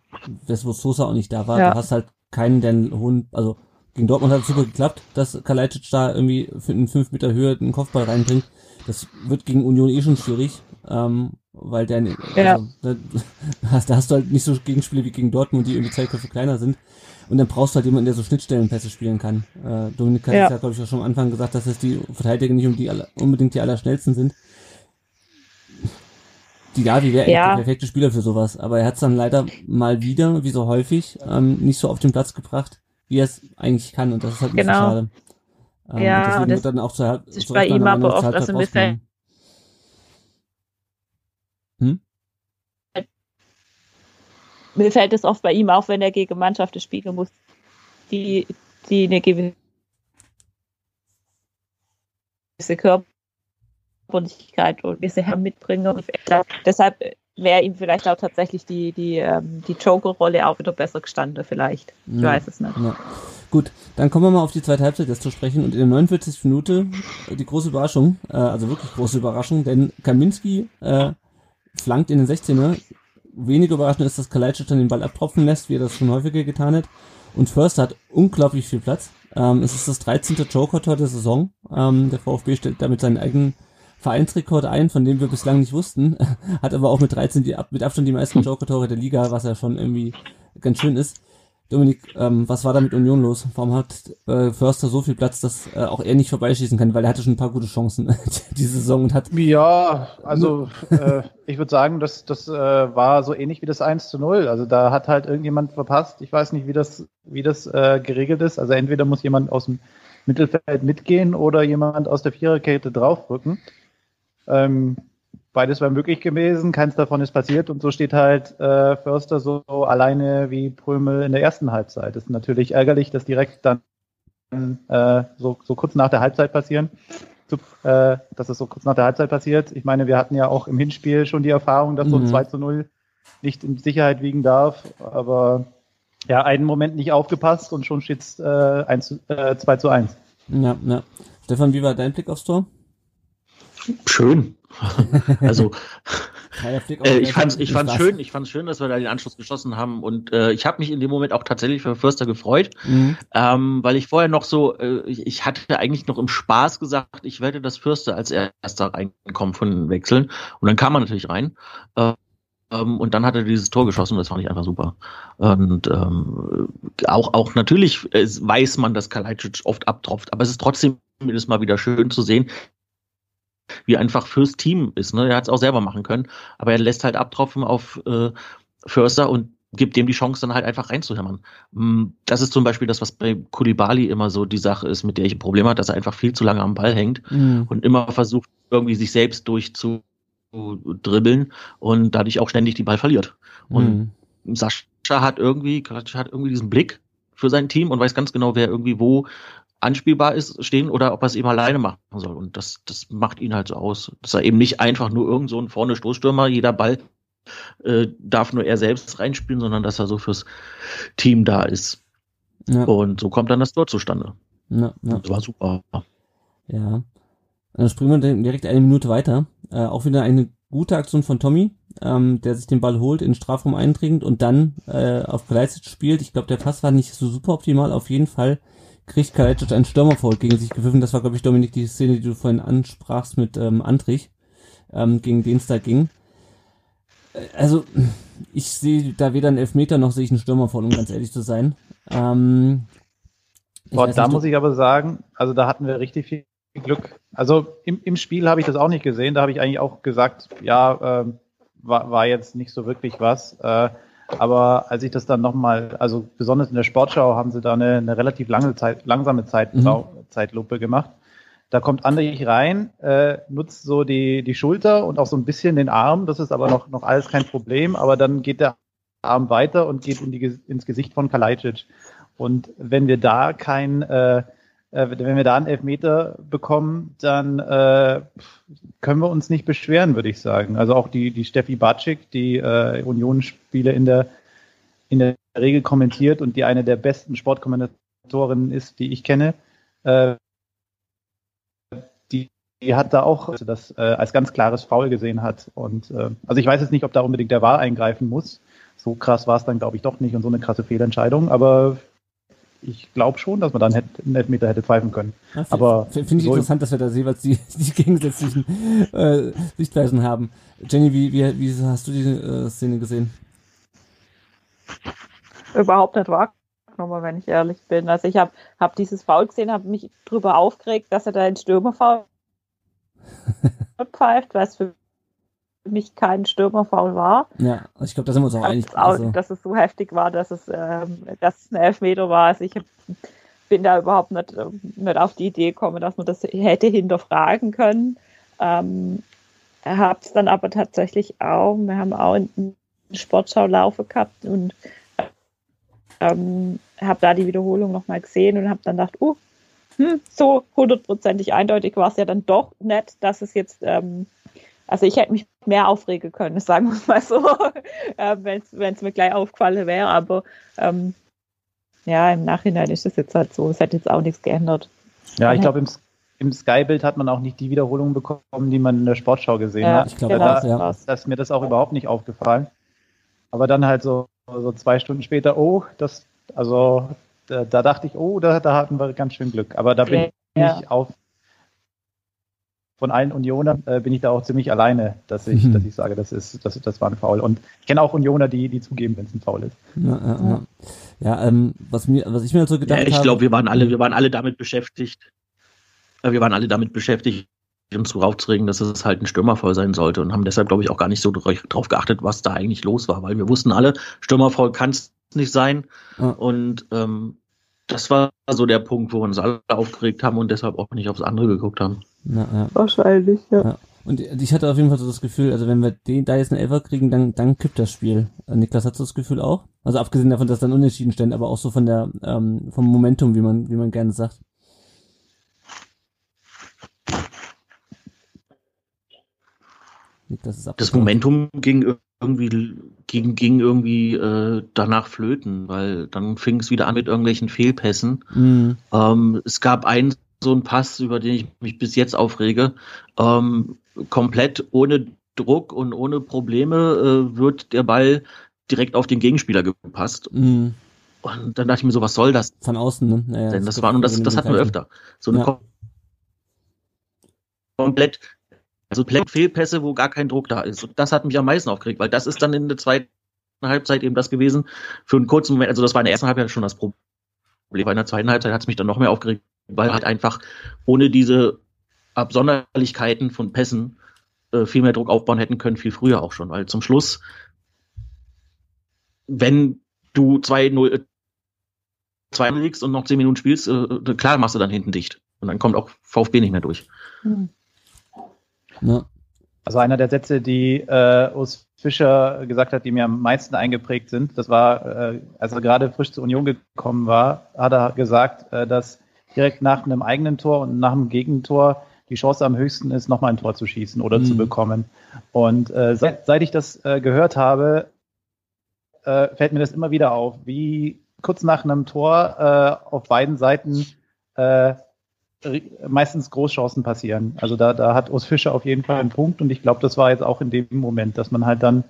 dass wo Sosa auch nicht da war, ja. du hast halt keinen, der einen hohen, also gegen Dortmund hat es super geklappt, dass Kalajdzic da irgendwie in fünf Meter Höhe den Kopfball reinbringt. Das wird gegen Union eh schon schwierig, ähm, weil der, ja. also, da, hast, da hast du halt nicht so Gegenspiele wie gegen Dortmund, die irgendwie zwei Köpfe kleiner sind. Und dann brauchst du halt jemanden, der so Schnittstellenpässe spielen kann. Äh, Dominik hat ja, ja glaube ich, auch schon am Anfang gesagt, dass es die Verteidiger nicht um die aller, unbedingt die allerschnellsten sind. Die Gavi wäre ja. der perfekte Spieler für sowas, aber er hat es dann leider mal wieder, wie so häufig, ähm, nicht so auf den Platz gebracht, wie er es eigentlich kann. Und das ist halt ein genau. bisschen schade. Ähm, ja, und deswegen das wird dann auch zu, ist bei ihm aber oft, also mir fällt, hm? mir fällt es oft bei ihm auf, wenn er gegen Mannschaften spielen muss, die, die eine gewisse Körperlichkeit und gewisse Herren mitbringen. Und deshalb wäre ihm vielleicht auch tatsächlich die, die, ähm, die Joker-Rolle auch wieder besser gestanden, vielleicht. Ich ja, weiß es nicht. Ja. Gut, dann kommen wir mal auf die zweite Halbzeit jetzt zu sprechen. Und in der 49. Minute die große Überraschung, äh, also wirklich große Überraschung, denn Kaminski äh, flankt in den 16er, weniger überraschend ist, dass Kalajdzic dann den Ball abtropfen lässt, wie er das schon häufiger getan hat. Und Förster hat unglaublich viel Platz. Ähm, es ist das 13. Joker-Tor der Saison. Ähm, der VfB stellt damit seinen eigenen Vereinsrekord ein, von dem wir bislang nicht wussten. hat aber auch mit 13 die, mit Abstand die meisten Joker-Tore der Liga, was ja schon irgendwie ganz schön ist. Dominik, ähm, was war da mit Union los? Warum hat äh, Förster so viel Platz, dass äh, auch er nicht vorbeischießen kann? Weil er hatte schon ein paar gute Chancen diese Saison und hat. Ja, also äh, ich würde sagen, das, das äh, war so ähnlich wie das 1 zu 0. Also da hat halt irgendjemand verpasst. Ich weiß nicht, wie das, wie das äh, geregelt ist. Also entweder muss jemand aus dem Mittelfeld mitgehen oder jemand aus der Viererkette draufrücken. Ähm, beides wäre möglich gewesen, keins davon ist passiert und so steht halt äh, Förster so alleine wie Prömel in der ersten Halbzeit. Das ist natürlich ärgerlich, dass direkt dann äh, so, so kurz nach der Halbzeit passieren, zu, äh, dass es so kurz nach der Halbzeit passiert. Ich meine, wir hatten ja auch im Hinspiel schon die Erfahrung, dass so ein 2 mhm. zu 0 nicht in Sicherheit wiegen darf, aber ja, einen Moment nicht aufgepasst und schon steht es äh, äh, 2 zu 1. Ja, ja. Stefan, wie war dein Blick aufs Tor? Schön. also äh, ich fand ich fand's schön, ich fand's schön, dass wir da den Anschluss geschossen haben und äh, ich habe mich in dem Moment auch tatsächlich für Förster gefreut, mhm. ähm, weil ich vorher noch so, äh, ich, ich, hatte eigentlich noch im Spaß gesagt, ich werde das Fürster als erster reinkommen von Wechseln und dann kam er natürlich rein. Äh, ähm, und dann hat er dieses Tor geschossen und das fand ich einfach super. Und ähm, auch, auch natürlich weiß man, dass Kalajdzic oft abtropft, aber es ist trotzdem jedes Mal wieder schön zu sehen, wie einfach fürs Team ist. Ne? Er hat es auch selber machen können, aber er lässt halt abtropfen auf äh, Förster und gibt dem die Chance, dann halt einfach reinzuhämmern. Mm, das ist zum Beispiel das, was bei Kulibali immer so die Sache ist, mit der ich ein Problem habe, dass er einfach viel zu lange am Ball hängt mhm. und immer versucht, irgendwie sich selbst durchzudribbeln und dadurch auch ständig die Ball verliert. Und mhm. Sascha hat irgendwie, hat irgendwie diesen Blick für sein Team und weiß ganz genau, wer irgendwie wo anspielbar ist, stehen oder ob er es eben alleine machen soll. Und das, das macht ihn halt so aus. Dass er eben nicht einfach nur irgend so ein vorne Stoßstürmer, jeder Ball äh, darf nur er selbst reinspielen, sondern dass er so fürs Team da ist. Ja, Und so kommt dann das Tor zustande. ja, ja. Das war super. Ja. Dann springen wir direkt eine Minute weiter. Äh, auch wieder eine gute Aktion von Tommy, ähm, der sich den Ball holt, in den Strafraum eindringt und dann äh, auf Kalajdzic spielt. Ich glaube, der Pass war nicht so super optimal. Auf jeden Fall kriegt Kalajdzic einen Stürmerfoul gegen sich gepfiffen. Das war, glaube ich, Dominik, die Szene, die du vorhin ansprachst mit ähm, Antrich, ähm, gegen den es da ging. Äh, Also, ich sehe da weder einen Elfmeter noch sehe ich einen Stürmerfoul, um ganz ehrlich zu sein. Ähm, Boah, da nicht, muss ich aber sagen, also da hatten wir richtig viel Glück. Also im, im Spiel habe ich das auch nicht gesehen. Da habe ich eigentlich auch gesagt, ja, ähm, war, war jetzt nicht so wirklich was. Äh, aber als ich das dann nochmal, also besonders in der Sportschau haben sie da eine, eine relativ lange Zeit, langsame Zeit, Mhm. Zeitlupe gemacht. Da kommt Andrich rein, äh, nutzt so die, die Schulter und auch so ein bisschen den Arm. Das ist aber noch, noch alles kein Problem. Aber dann geht der Arm weiter und geht in die, ins Gesicht von Kalajdzic. Und wenn wir da kein, äh, äh, wenn wir da einen Elfmeter bekommen, dann äh, können wir uns nicht beschweren, würde ich sagen. Also auch die, die Steffi Batschik, die äh, Union-Spiele in der, in der Regel kommentiert und die eine der besten Sportkommentatorinnen ist, die ich kenne, äh, die, die hat da auch das äh, als ganz klares Foul gesehen hat. Und äh, also ich weiß jetzt nicht, ob da unbedingt der Wahl eingreifen muss. So krass war es dann, glaube ich, doch nicht und so eine krasse Fehlentscheidung. Aber ich glaube schon, dass man dann hätte, einen Elfmeter hätte pfeifen können. Ja, Aber Finde ich so- interessant, dass wir da jeweils die, die gegensätzlichen äh, Sichtweisen haben. Jenny, wie, wie, wie hast du die äh, Szene gesehen? überhaupt nicht wahrgenommen, wenn ich ehrlich bin. Also ich habe hab dieses Foul gesehen, habe mich drüber aufgeregt, dass er da einen Stürmerfoul pfeift, weil es für mich kein Stürmerfoul war. Ja, ich glaube, da sind wir uns auch einig. Also, dass es so heftig war, dass es, ähm, dass es ein Elfmeter war. Also ich bin da überhaupt nicht, ähm, nicht auf die Idee gekommen, dass man das hätte hinterfragen können. Ähm, habe es dann aber tatsächlich auch, wir haben auch in Sportschau laufen gehabt und ähm, habe da die Wiederholung nochmal gesehen und habe dann gedacht, uh, hm, so hundertprozentig eindeutig war es ja dann doch nicht, dass es jetzt, ähm, also ich hätte mich mehr aufregen können, sagen wir mal so, äh, wenn es mir gleich aufgefallen wäre, aber ähm, ja, im Nachhinein ist es jetzt halt so, es hat jetzt auch nichts geändert. Ja, ich glaube, im, im Sky-Bild hat man auch nicht die Wiederholung bekommen, die man in der Sportschau gesehen Ja, hat. ich glaube genau, auch, ja. war's. Da ist mir das auch überhaupt nicht aufgefallen. Aber dann halt so, so zwei Stunden später, oh, das, also da, da dachte ich, oh, da, da hatten wir ganz schön Glück. Aber da bin Ja. ich auf von allen Unionern äh, bin ich da auch ziemlich alleine, dass ich, Mhm. dass ich sage, das ist, das, das war ein Foul. Und ich kenne auch Unioner, die, die zugeben, wenn es ein Foul ist. ja, ja, ja. ja ähm, was, mir, was ich mir so gedacht Ja, ich habe. glaube, wir waren alle, wir waren alle damit beschäftigt. Wir waren alle damit beschäftigt, uns darauf zu regen, dass es halt ein Stürmervoll sein sollte und haben deshalb, glaube ich, auch gar nicht so drauf geachtet, was da eigentlich los war, weil wir wussten alle, Stürmervoll kann es nicht sein. Ja. Und ähm, das war so der Punkt, wo wir uns alle aufgeregt haben und deshalb auch nicht aufs andere geguckt haben. Ja, ja. Wahrscheinlich, ja. Ja. Und ich hatte auf jeden Fall so das Gefühl, also wenn wir den da jetzt einen Elfer kriegen, dann, dann kippt das Spiel. Äh, Niklas, hast du das Gefühl auch? Also abgesehen davon, dass dann unentschieden stehen, aber auch so von der, ähm, vom Momentum, wie man, wie man gerne sagt. Niklas ist Das. Momentum ging irgendwie ging, ging irgendwie äh, danach flöten, weil dann fing es wieder an mit irgendwelchen Fehlpässen. Mhm. Ähm, es gab einen so einen Pass, über den ich mich bis jetzt aufrege. Ähm, komplett ohne Druck und ohne Probleme äh, wird der Ball direkt auf den Gegenspieler gepasst. Mhm. Und dann dachte ich mir so, was soll das Von außen, ne? Naja, denn? Das gibt war und das, das hatten wir öfter. So eine Ja. kom- komplett, also Fehlpässe, wo gar kein Druck da ist. Und das hat mich am meisten aufgeregt, weil das ist dann in der zweiten Halbzeit eben das gewesen. Für einen kurzen Moment, also das war in der ersten Halbzeit schon das Problem. In der zweiten Halbzeit hat es mich dann noch mehr aufgeregt, weil halt einfach ohne diese Absonderlichkeiten von Pässen äh, viel mehr Druck aufbauen hätten können, viel früher auch schon. Weil zum Schluss, wenn du 2-0 äh, 2 liegst und noch 10 Minuten spielst, äh, klar machst du dann hinten dicht. Und dann kommt auch VfB nicht mehr durch. Hm. Ja. Also einer der Sätze, die äh, Urs Fischer gesagt hat, die mir am meisten eingeprägt sind, das war, äh, als er gerade frisch zur Union gekommen war, hat er gesagt, äh, dass direkt nach einem eigenen Tor und nach einem Gegentor die Chance am höchsten ist, nochmal ein Tor zu schießen oder Mhm. zu bekommen. Und äh, seit, seit ich das äh, gehört habe, äh, fällt mir das immer wieder auf, wie kurz nach einem Tor äh, auf beiden Seiten äh, meistens Großchancen passieren. Also da, da hat Urs Fischer auf jeden Fall einen Punkt und ich glaube, das war jetzt auch in dem Moment, dass man halt dann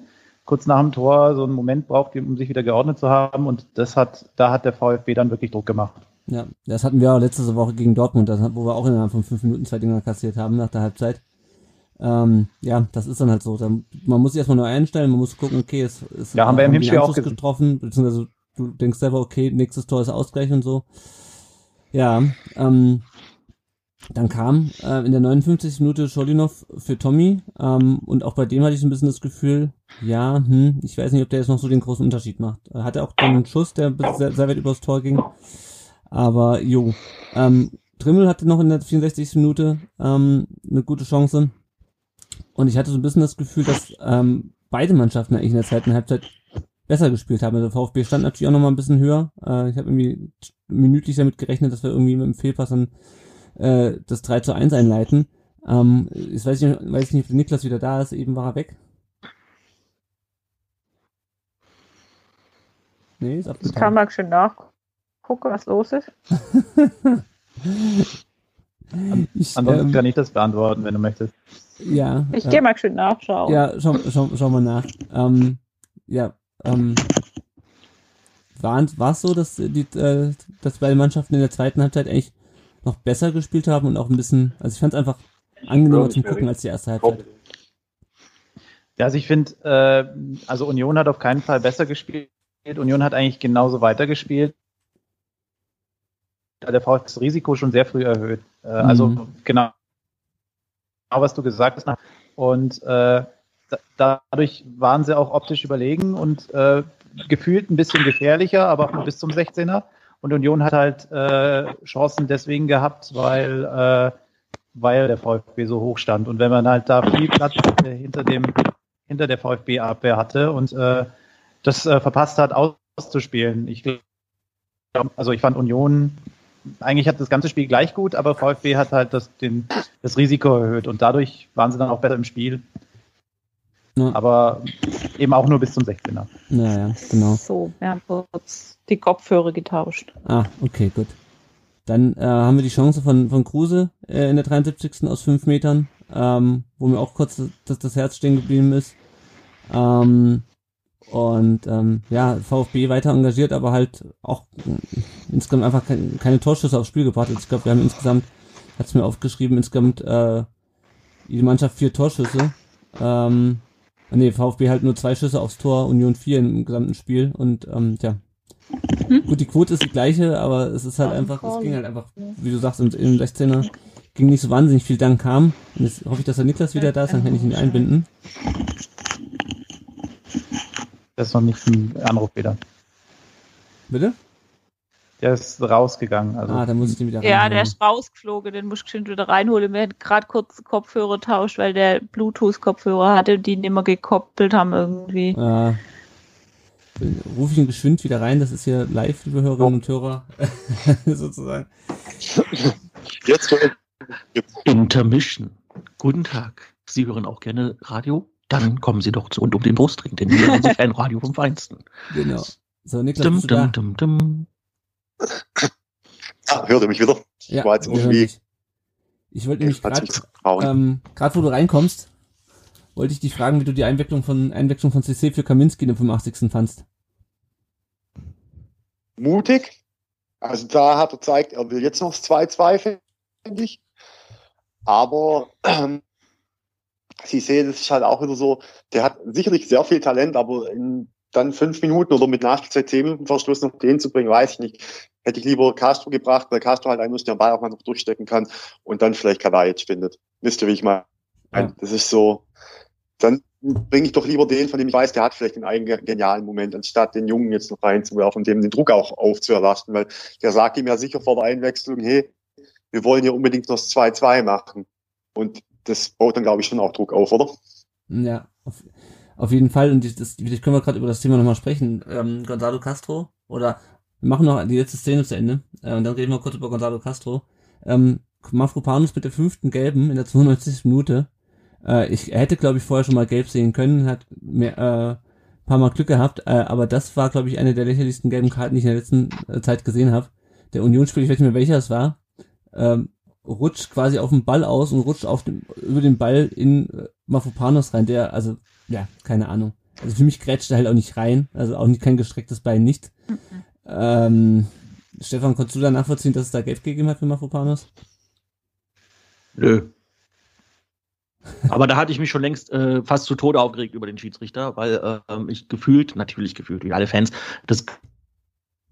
kurz nach dem Tor so einen Moment braucht, um sich wieder geordnet zu haben und das hat, da hat der VfB dann wirklich Druck gemacht. Ja, das hatten wir auch letzte Woche gegen Dortmund, das, hat- wo wir auch innerhalb von fünf Minuten zwei Dinger kassiert haben nach der Halbzeit. Ähm, ja, das ist dann halt so. Dann, man muss sich erstmal neu einstellen, man muss gucken, okay, es ist Ja, haben wir im Hinspiel auch getroffen, beziehungsweise du denkst selber, okay, nächstes Tor ist ausgleich und so. Ja, ähm, dann kam äh, in der 59. Minute Scholinov für Tommy ähm, und auch bei dem hatte ich so ein bisschen das Gefühl, ja, hm, ich weiß nicht, ob der jetzt noch so den großen Unterschied macht. Er hatte auch dann einen Schuss, der sehr, sehr weit übers Tor ging. Aber jo, ähm, Trimmel hatte noch in der 64. Minute ähm, eine gute Chance. Und ich hatte so ein bisschen das Gefühl, dass ähm, beide Mannschaften eigentlich in der zweiten Halbzeit besser gespielt haben. Also Der VfB stand natürlich auch noch mal ein bisschen höher. Äh, ich habe irgendwie minütlich damit gerechnet, dass wir irgendwie mit dem Fehlpass dann äh, das 3 zu 1 einleiten. Ähm, ich weiß nicht, weiß nicht, ob Niklas wieder da ist. Eben war er weg. Nee, ist Ich abgetaucht. kann mal schön nachgucken, was los ist. Ich, Ansonsten ähm, kann ich das beantworten, wenn du möchtest. ja, Ich ja. gehe mal schön nachschauen. Ja, schau, schau, schau mal nach. Ähm, ja, ähm, war es so, dass die, äh, dass beide Mannschaften in der zweiten Halbzeit eigentlich noch besser gespielt haben und auch ein bisschen, also ich fand es einfach angenehmer zum Gucken als die erste Halbzeit. Ja, also ich finde, äh, also Union hat auf keinen Fall besser gespielt. Union hat eigentlich genauso weitergespielt. Der VfB das Risiko schon sehr früh erhöht. Äh, Also Mhm. genau, genau, was du gesagt hast. Und äh, da, dadurch waren sie auch optisch überlegen und äh, gefühlt ein bisschen gefährlicher, aber auch nur bis zum 16er. Und Union hat halt äh, Chancen deswegen gehabt, weil, äh, weil der VfB so hoch stand. Und wenn man halt da viel Platz äh, hinter dem hinter der VfB-Abwehr hatte und äh, das äh, verpasst hat, auszuspielen. Ich glaube, also ich fand Union, eigentlich hat das ganze Spiel gleich gut, aber VfB hat halt das, den, das Risiko erhöht und dadurch waren sie dann auch besser im Spiel. Ja. Aber eben auch nur bis zum 16er. Naja, genau. So, wir haben kurz die Kopfhörer getauscht. Ah, okay, gut. Dann äh, haben wir die Chance von, von Kruse äh, in der 73. aus fünf Metern, ähm, wo mir auch kurz das, das Herz stehen geblieben ist. Ähm, und ähm, ja, VfB weiter engagiert, aber halt auch insgesamt einfach kein, keine Torschüsse aufs Spiel gebracht. Ich glaube, wir haben insgesamt, hat's mir aufgeschrieben, insgesamt äh, die Mannschaft vier Torschüsse. Ähm, nee, VfB halt nur zwei Schüsse aufs Tor, Union vier im gesamten Spiel. Und ähm, ja, Gut, die Quote ist die gleiche, aber es ist halt einfach, es ging halt einfach, wie du sagst, im, im 16er ging nicht so wahnsinnig viel, dann kam. Und jetzt hoffe ich, dass der Niklas wieder da ist, dann kann ich ihn einbinden. Das ist noch nicht ein Anruffehler. Bitte? Der ist rausgegangen. Also Ah, dann muss ich den wieder Ja, reinholen. der ist rausgeflogen, den muss ich geschwind wieder reinholen. Wir hätten gerade kurz Kopfhörer tauscht, weil der Bluetooth-Kopfhörer hatte, die nicht mehr gekoppelt haben irgendwie. Äh, Ruf ich ihn geschwind wieder rein, das ist hier live, liebe Hörerinnen und Hörer, sozusagen. Jetzt Intermission. Guten Tag. Sie hören auch gerne Radio? Dann kommen Sie doch zu und um den Brustring, denn hier hören sich ein Radio vom Feinsten. Genau. So, Niklas, Dum, bist du da? dum, dum, dum. Ah, hörte mich wieder. Ja, war jetzt irgendwie-. Ich wollte nämlich gerade, ähm, gerade wo du reinkommst, wollte ich dich fragen, wie du die Einwechslung von, Einwechslung von CC für Kaminski in dem 85. fandst. Mutig. Also da hat er gezeigt, er will jetzt noch das 2-2, finde ich. Aber ähm, Sie sehen, das ist halt auch wieder so, der hat sicherlich sehr viel Talent, aber in dann fünf Minuten oder mit Nachspielzeit zehn Minuten Verschluss noch den zu bringen, weiß ich nicht. Hätte ich lieber Castro gebracht, weil Castro halt einen muss, der Ball auch mal noch durchstecken kann und dann vielleicht Kadajic findet. Wisst ihr, wie ich meine? Ja. Das ist so, dann bringe ich doch lieber den, von dem ich weiß, der hat vielleicht einen eigenen genialen Moment, anstatt den Jungen jetzt noch reinzuwerfen und dem den Druck auch aufzuerlasten, weil der sagt ihm ja sicher vor der Einwechslung, hey, wir wollen ja unbedingt noch das 2-2 machen. Und das baut dann, glaube ich, schon auch Druck auf, oder? Ja, auf, jeden Fall. Und das, das, vielleicht können wir gerade über das Thema nochmal sprechen. Ähm, Gonzalo Castro, oder wir machen noch die letzte Szene zu Ende, äh, und dann reden wir kurz über Gonzalo Castro. Ähm, Mafropanus mit der fünften Gelben in der 92. Minute. Äh, ich hätte, glaube ich, vorher schon mal gelb sehen können, hat mehr, äh, paar Mal Glück gehabt, äh, aber das war, glaube ich, eine der lächerlichsten gelben Karten, die ich in der letzten äh, Zeit gesehen habe. Der Unionsspieler, ich weiß nicht mehr welcher es war, ähm, rutscht quasi auf den Ball aus und rutscht auf dem, über den Ball in äh, Mafropanos rein, der, also, ja, keine Ahnung. Also für mich grätscht er halt auch nicht rein, also auch nicht kein gestrecktes Bein, nicht. Mhm. Ähm, Stefan, konntest du da nachvollziehen, dass es da Geld gegeben hat für Mafropanos? Nö. Aber da hatte ich mich schon längst äh, fast zu Tode aufgeregt über den Schiedsrichter, weil ähm, ich gefühlt, natürlich gefühlt, wie alle Fans, das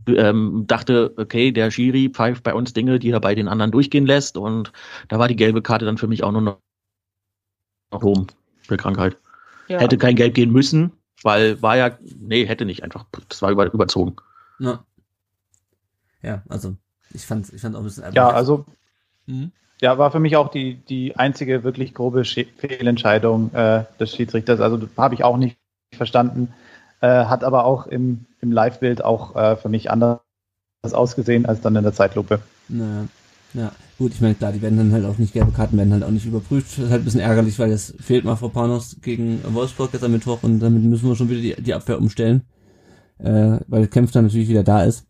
ähm, dachte, okay, der Schiri pfeift bei uns Dinge, die er bei den anderen durchgehen lässt und da war die gelbe Karte dann für mich auch nur noch, oben für Krankheit. Ja. Hätte kein Gelb gehen müssen, weil war ja, nee, hätte nicht einfach, das war über, überzogen. Ja. Ja, also ich fand ich fand auch ein bisschen Ja, also Mhm. ja, war für mich auch die, die einzige wirklich grobe Sche- Fehlentscheidung äh, des Schiedsrichters. Also habe ich auch nicht verstanden. Äh, hat aber auch im, im Live-Bild auch äh, für mich anders ausgesehen als dann in der Zeitlupe. Naja. Ja, gut, ich meine, klar, die werden dann halt auch nicht, gelbe Karten werden halt auch nicht überprüft. Das ist halt ein bisschen ärgerlich, weil es fehlt mal Panos gegen Wolfsburg jetzt am Mittwoch und damit müssen wir schon wieder die, die Abwehr umstellen. Äh, weil Kempf dann natürlich wieder da ist.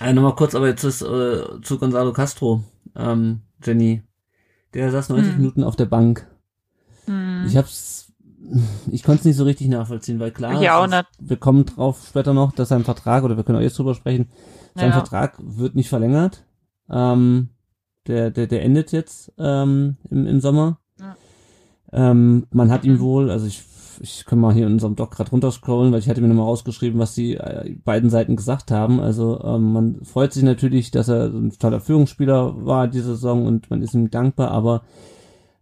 Äh, Nochmal kurz, aber jetzt ist, äh, zu Gonzalo Castro, ähm, Jenny. Der saß 90 Hm. Minuten auf der Bank. Hm. Ich hab's, ich konnte es nicht so richtig nachvollziehen, weil klar, Ich auch wir kommen drauf später noch, dass sein Vertrag, oder wir können auch jetzt drüber sprechen, sein Ja. Vertrag wird nicht verlängert. Ähm, der, der, der endet jetzt ähm, im, im Sommer. Ja. Ähm, man hat ihm Mhm. wohl, also ich, ich kann mal hier in unserem Doc gerade runterscrollen, weil ich hatte mir nochmal rausgeschrieben, was die äh, beiden Seiten gesagt haben. Also ähm, man freut sich natürlich, dass er so ein toller Führungsspieler war diese Saison und man ist ihm dankbar, aber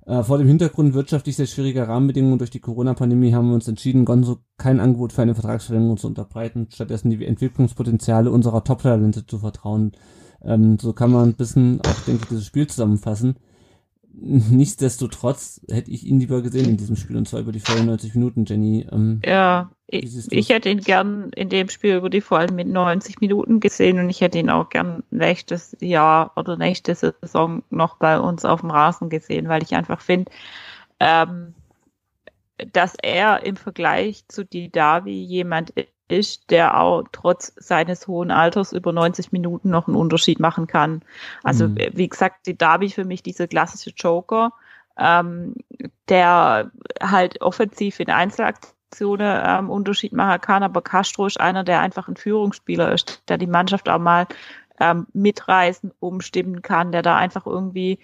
äh, vor dem Hintergrund wirtschaftlich sehr schwieriger Rahmenbedingungen durch die Corona-Pandemie haben wir uns entschieden, Gonzo kein Angebot für eine Vertragsverlängerung zu unterbreiten, stattdessen die Entwicklungspotenziale unserer Top-Talente zu vertrauen. Ähm, so kann man ein bisschen auch, denke ich, dieses Spiel zusammenfassen. Nichtsdestotrotz hätte ich ihn lieber gesehen in diesem Spiel und zwar über die 94 Minuten, Jenny. Ähm, Ja, ich, hätte ihn gern in dem Spiel über die vor allem mit 90 Minuten gesehen und ich hätte ihn auch gern nächstes Jahr oder nächste Saison noch bei uns auf dem Rasen gesehen, weil ich einfach finde, ähm, dass er im Vergleich zu Didavi jemand ist, der auch trotz seines hohen Alters über 90 Minuten noch einen Unterschied machen kann. Also Mhm. wie gesagt, Didavi für mich dieser klassische Joker, ähm, der halt offensiv in Einzelaktionen ähm, Unterschied machen kann, aber Castro ist einer, der einfach ein Führungsspieler ist, der die Mannschaft auch mal ähm, mitreißen, umstimmen kann, der da einfach irgendwie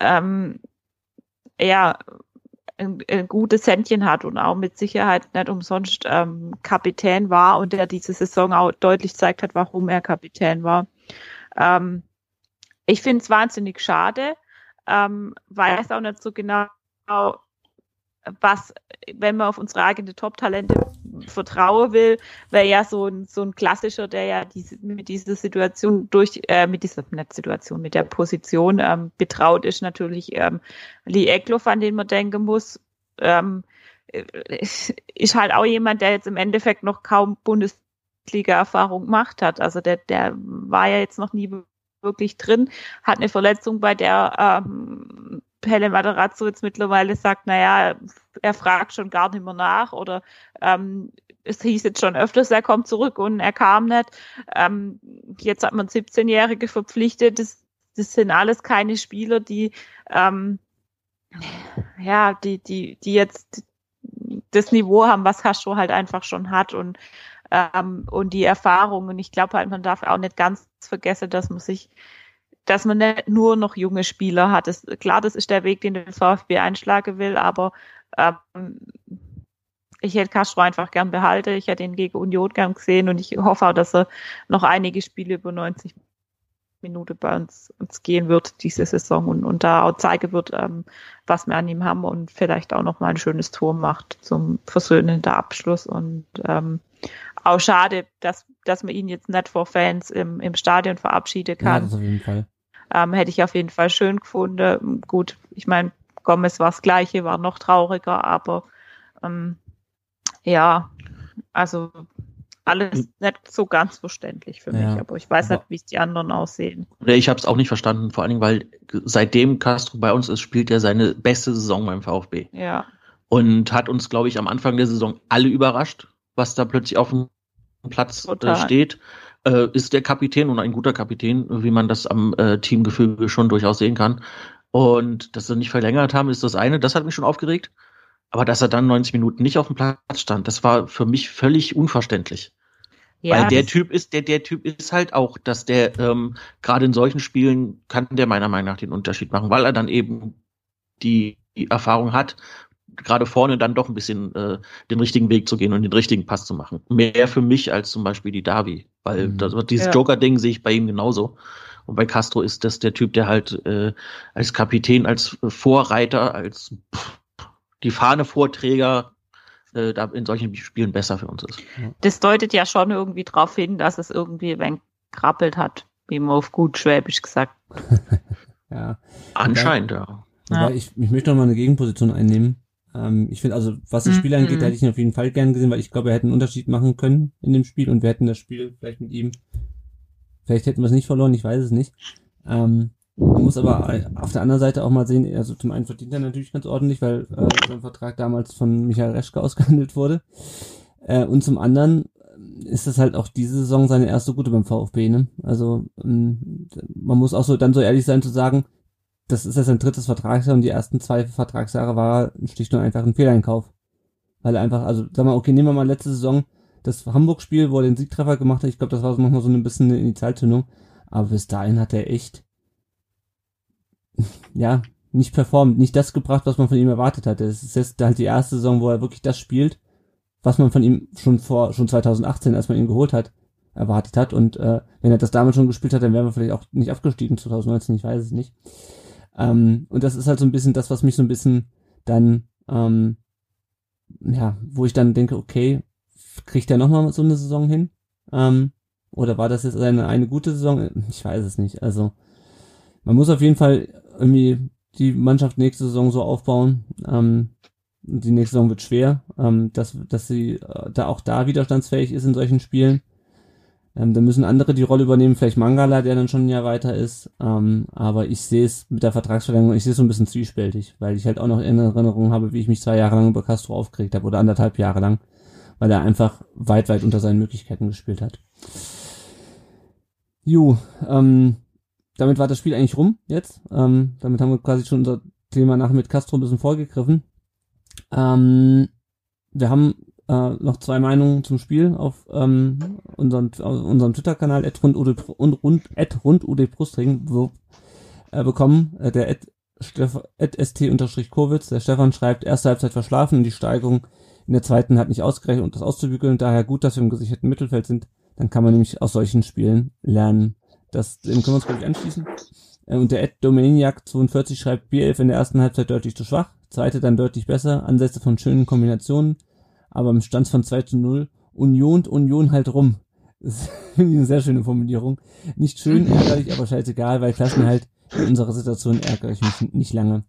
ähm, ja ein, ein gutes Händchen hat und auch mit Sicherheit nicht umsonst ähm, Kapitän war und der diese Saison auch deutlich gezeigt hat, warum er Kapitän war. Ähm, ich finde es wahnsinnig schade, ähm, weiß auch nicht so genau, was, wenn man auf unsere eigene Top-Talente vertrauen will, wäre ja so ein, so ein klassischer, der ja diese, mit dieser Situation durch, äh, mit dieser, nicht Situation, mit der Position ähm, betraut ist, natürlich ähm, Lee Eckloff, an den man denken muss. Ähm, äh, ist halt auch jemand, der jetzt im Endeffekt noch kaum Bundesliga-Erfahrung gemacht hat. Also der, der war ja jetzt noch nie wirklich drin, hat eine Verletzung, bei der ähm, Pelle Matarazzo jetzt mittlerweile sagt, naja, er fragt schon gar nicht mehr nach oder ähm, es hieß jetzt schon öfters, er kommt zurück und er kam nicht. Ähm, jetzt hat man 17-Jährige verpflichtet. Das, das sind alles keine Spieler, die ähm, ja, die, die, die jetzt das Niveau haben, was Castro halt einfach schon hat und ähm, und die Erfahrung. Und ich glaube halt, man darf auch nicht ganz vergessen, dass man sich dass man nicht nur noch junge Spieler hat. Das, klar, das ist der Weg, den der VfB einschlagen will, aber ähm, ich hätte Castro einfach gern behalten. Ich hätte ihn gegen Union gern gesehen und ich hoffe auch, dass er noch einige Spiele über 90 Minuten bei uns, uns gehen wird diese Saison und, und da auch zeigen wird, ähm, was wir an ihm haben und vielleicht auch noch mal ein schönes Tor macht zum versöhnenden Abschluss und ähm, auch schade, dass, dass man ihn jetzt nicht vor Fans im, im Stadion verabschieden ja, kann das auf jeden Fall. Ähm, hätte ich auf jeden Fall schön gefunden. Gut, ich meine, Gomez war das Gleiche, war noch trauriger, aber ähm, ja, also alles nicht so ganz verständlich für Ja. mich, aber ich weiß nicht, wie es die anderen aussehen. Ich habe es auch nicht verstanden, vor allen Dingen, weil seitdem Castro bei uns ist, spielt er seine beste Saison beim VfB. Ja. Und hat uns, glaube ich, am Anfang der Saison alle überrascht, was da plötzlich auf dem Platz äh, Total. steht. Äh, ist der Kapitän und ein guter Kapitän, wie man das am äh, Teamgefüge schon durchaus sehen kann. Und dass sie nicht verlängert haben, ist das eine. Das hat mich schon aufgeregt. Aber dass er dann 90 Minuten nicht auf dem Platz stand, das war für mich völlig unverständlich. Ja, Weil der Typ ist, der, der Typ ist halt auch, dass der ähm, gerade in solchen Spielen kann der meiner Meinung nach den Unterschied machen, weil er dann eben die, die Erfahrung hat, gerade vorne dann doch ein bisschen äh, den richtigen Weg zu gehen und den richtigen Pass zu machen. Mehr für mich als zum Beispiel die Davi, weil Mhm. das, dieses Ja. Joker-Ding sehe ich bei ihm genauso. Und bei Castro ist das der Typ, der halt äh, als Kapitän, als Vorreiter, als pff, die Fahne-Vorträger äh, da in solchen Spielen besser für uns ist. das deutet ja schon irgendwie darauf hin, dass es irgendwie wenig krabbelt hat, wie man auf gut Schwäbisch gesagt. Ja. Anscheinend, ja. Ja. ich, ich möchte noch mal eine Gegenposition einnehmen. Ähm, ich finde also, was das Spiel Mhm. angeht, hätte ich ihn auf jeden Fall gern gesehen, weil ich glaube, er hätte einen Unterschied machen können in dem Spiel und wir hätten das Spiel vielleicht mit ihm, vielleicht hätten wir es nicht verloren, ich weiß es nicht. Ähm, man muss aber auf der anderen Seite auch mal sehen, also zum einen verdient er natürlich ganz ordentlich, weil äh, sein Vertrag damals von Michael Reschke ausgehandelt wurde. Äh, und zum anderen ist das halt auch diese Saison seine erste gute beim VfB, ne? Also ähm, man muss auch so dann so ehrlich sein zu sagen, das ist jetzt sein drittes Vertragsjahr und die ersten zwei Vertragsjahre war schlicht und einfach ein Fehleinkauf. Weil er einfach, also sag mal, okay, nehmen wir mal letzte Saison das Hamburg-Spiel, wo er den Siegtreffer gemacht hat. Ich glaube, das war nochmal so ein bisschen eine Initialzündung. Aber bis dahin hat er echt, ja, nicht performt, nicht das gebracht, was man von ihm erwartet hatte. Es ist jetzt halt die erste Saison, wo er wirklich das spielt, was man von ihm schon vor, schon 2018, als man ihn geholt hat, erwartet hat. Und äh, wenn er das damals schon gespielt hat, dann wären wir vielleicht auch nicht abgestiegen 2019, ich weiß es nicht. Ähm, und das ist halt so ein bisschen das, was mich so ein bisschen dann, ähm, ja, wo ich dann denke, okay, kriegt er nochmal so eine Saison hin? Ähm, oder war das jetzt eine, eine gute Saison? Ich weiß es nicht. Also, man muss auf jeden Fall irgendwie die Mannschaft nächste Saison so aufbauen. Ähm, die nächste Saison wird schwer, ähm, dass, dass sie äh, da auch da widerstandsfähig ist in solchen Spielen. Ähm, da müssen andere die Rolle übernehmen, vielleicht Mangala, der dann schon ein Jahr weiter ist. Ähm, aber ich sehe es mit der Vertragsverlängerung, ich sehe es so ein bisschen zwiespältig, weil ich halt auch noch in Erinnerung habe, wie ich mich zwei Jahre lang über Castro aufgeregt habe oder anderthalb Jahre lang, weil er einfach weit, weit unter seinen Möglichkeiten gespielt hat. Ju, ähm, damit war das Spiel eigentlich rum jetzt. Ähm, damit haben wir quasi schon unser Thema nachher mit Castro ein bisschen vorgegriffen. Ähm, wir haben äh, noch zwei Meinungen zum Spiel auf ähm, unseren, unserem Twitter-Kanal rund und rund äh, bekommen. Äh, der st-kurwitz, der Stefan schreibt, erste Halbzeit verschlafen die Steigerung in der zweiten hat nicht ausgereicht, um das auszubügeln. Daher gut, dass wir im gesicherten Mittelfeld sind. Dann kann man nämlich aus solchen Spielen lernen. Das, dem können wir uns, glaube ich, anschließen. Äh, Und der Ed Domaniac 42 schreibt, B11 in der ersten Halbzeit deutlich zu schwach, zweite dann deutlich besser, Ansätze von schönen Kombinationen, aber im Stand von 2 zu 0 Union und Union halt rum. Das ich eine sehr schöne Formulierung. Nicht schön, ärgerlich, aber scheißegal, weil Klassen halt in unserer Situation ärgere ich mich nicht lange.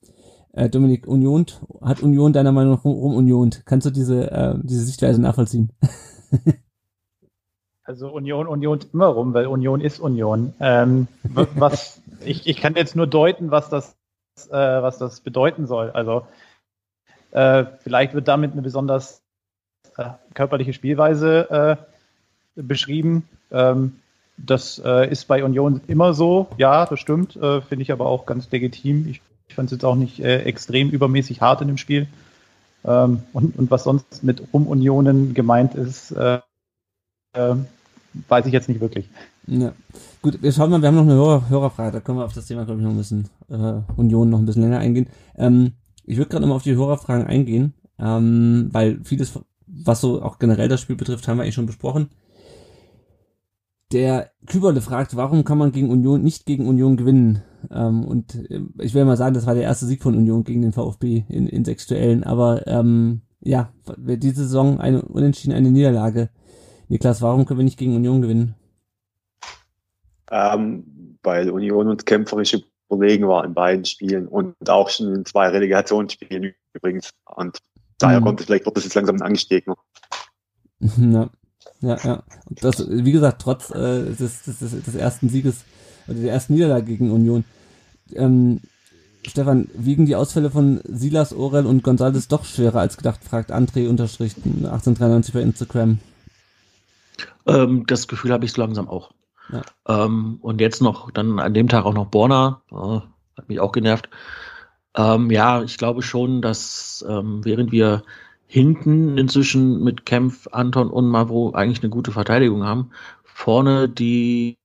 Äh, Dominik, Union, hat Union deiner Meinung nach rum, rum Union? Kannst du diese, äh, diese Sichtweise nachvollziehen? Also Union, Union immer rum, weil Union ist Union. Ähm, was ich, ich kann jetzt nur deuten, was das, äh, was das bedeuten soll. Also äh, vielleicht wird damit eine besonders körperliche Spielweise äh, beschrieben. Ähm, das äh, ist bei Union immer so, ja, das stimmt. Äh, Finde ich aber auch ganz legitim. Ich, ich fand es jetzt auch nicht äh, extrem übermäßig hart in dem Spiel. Ähm, und, und was sonst mit Rumunionen gemeint ist, äh, äh, weiß ich jetzt nicht wirklich. Ja. Gut, wir schauen mal, wir haben noch eine Hörer, Hörerfrage, da können wir auf das Thema, glaube ich, noch ein bisschen äh, Union noch ein bisschen länger eingehen. Ähm, ich würde gerade nochmal auf die Hörerfragen eingehen, ähm, weil vieles, was so auch generell das Spiel betrifft, haben wir eigentlich schon besprochen. Der Küberle fragt, warum kann man gegen Union nicht gegen Union gewinnen? Ähm, und äh, ich will mal sagen, das war der erste Sieg von Union gegen den VfB in, in sechs Duellen. Aber ähm, ja, diese Saison eine Unentschieden, eine Niederlage. Niklas, warum können wir nicht gegen Union gewinnen? Ähm, weil Union uns kämpferisch überlegen war in beiden Spielen und auch schon in zwei Relegationsspielen übrigens. Und daher Mhm. kommt es vielleicht, wird das jetzt langsam ein Angstgegner. Ja. Ja, ja. Das, wie gesagt, trotz äh, des, des, des, des ersten Sieges oder der ersten Niederlage gegen Union. Ähm, Stefan, wiegen die Ausfälle von Silas, Orel und González doch schwerer als gedacht, fragt André unterstrich 1893 bei Instagram. Ähm, das Gefühl habe ich so langsam auch. Ja. Ähm, und jetzt noch, dann an dem Tag auch noch Borna, äh, hat mich auch genervt. Ähm, ja, ich glaube schon, dass ähm, während wir hinten inzwischen mit Kempf, Anton und Mavro eigentlich eine gute Verteidigung haben, vorne die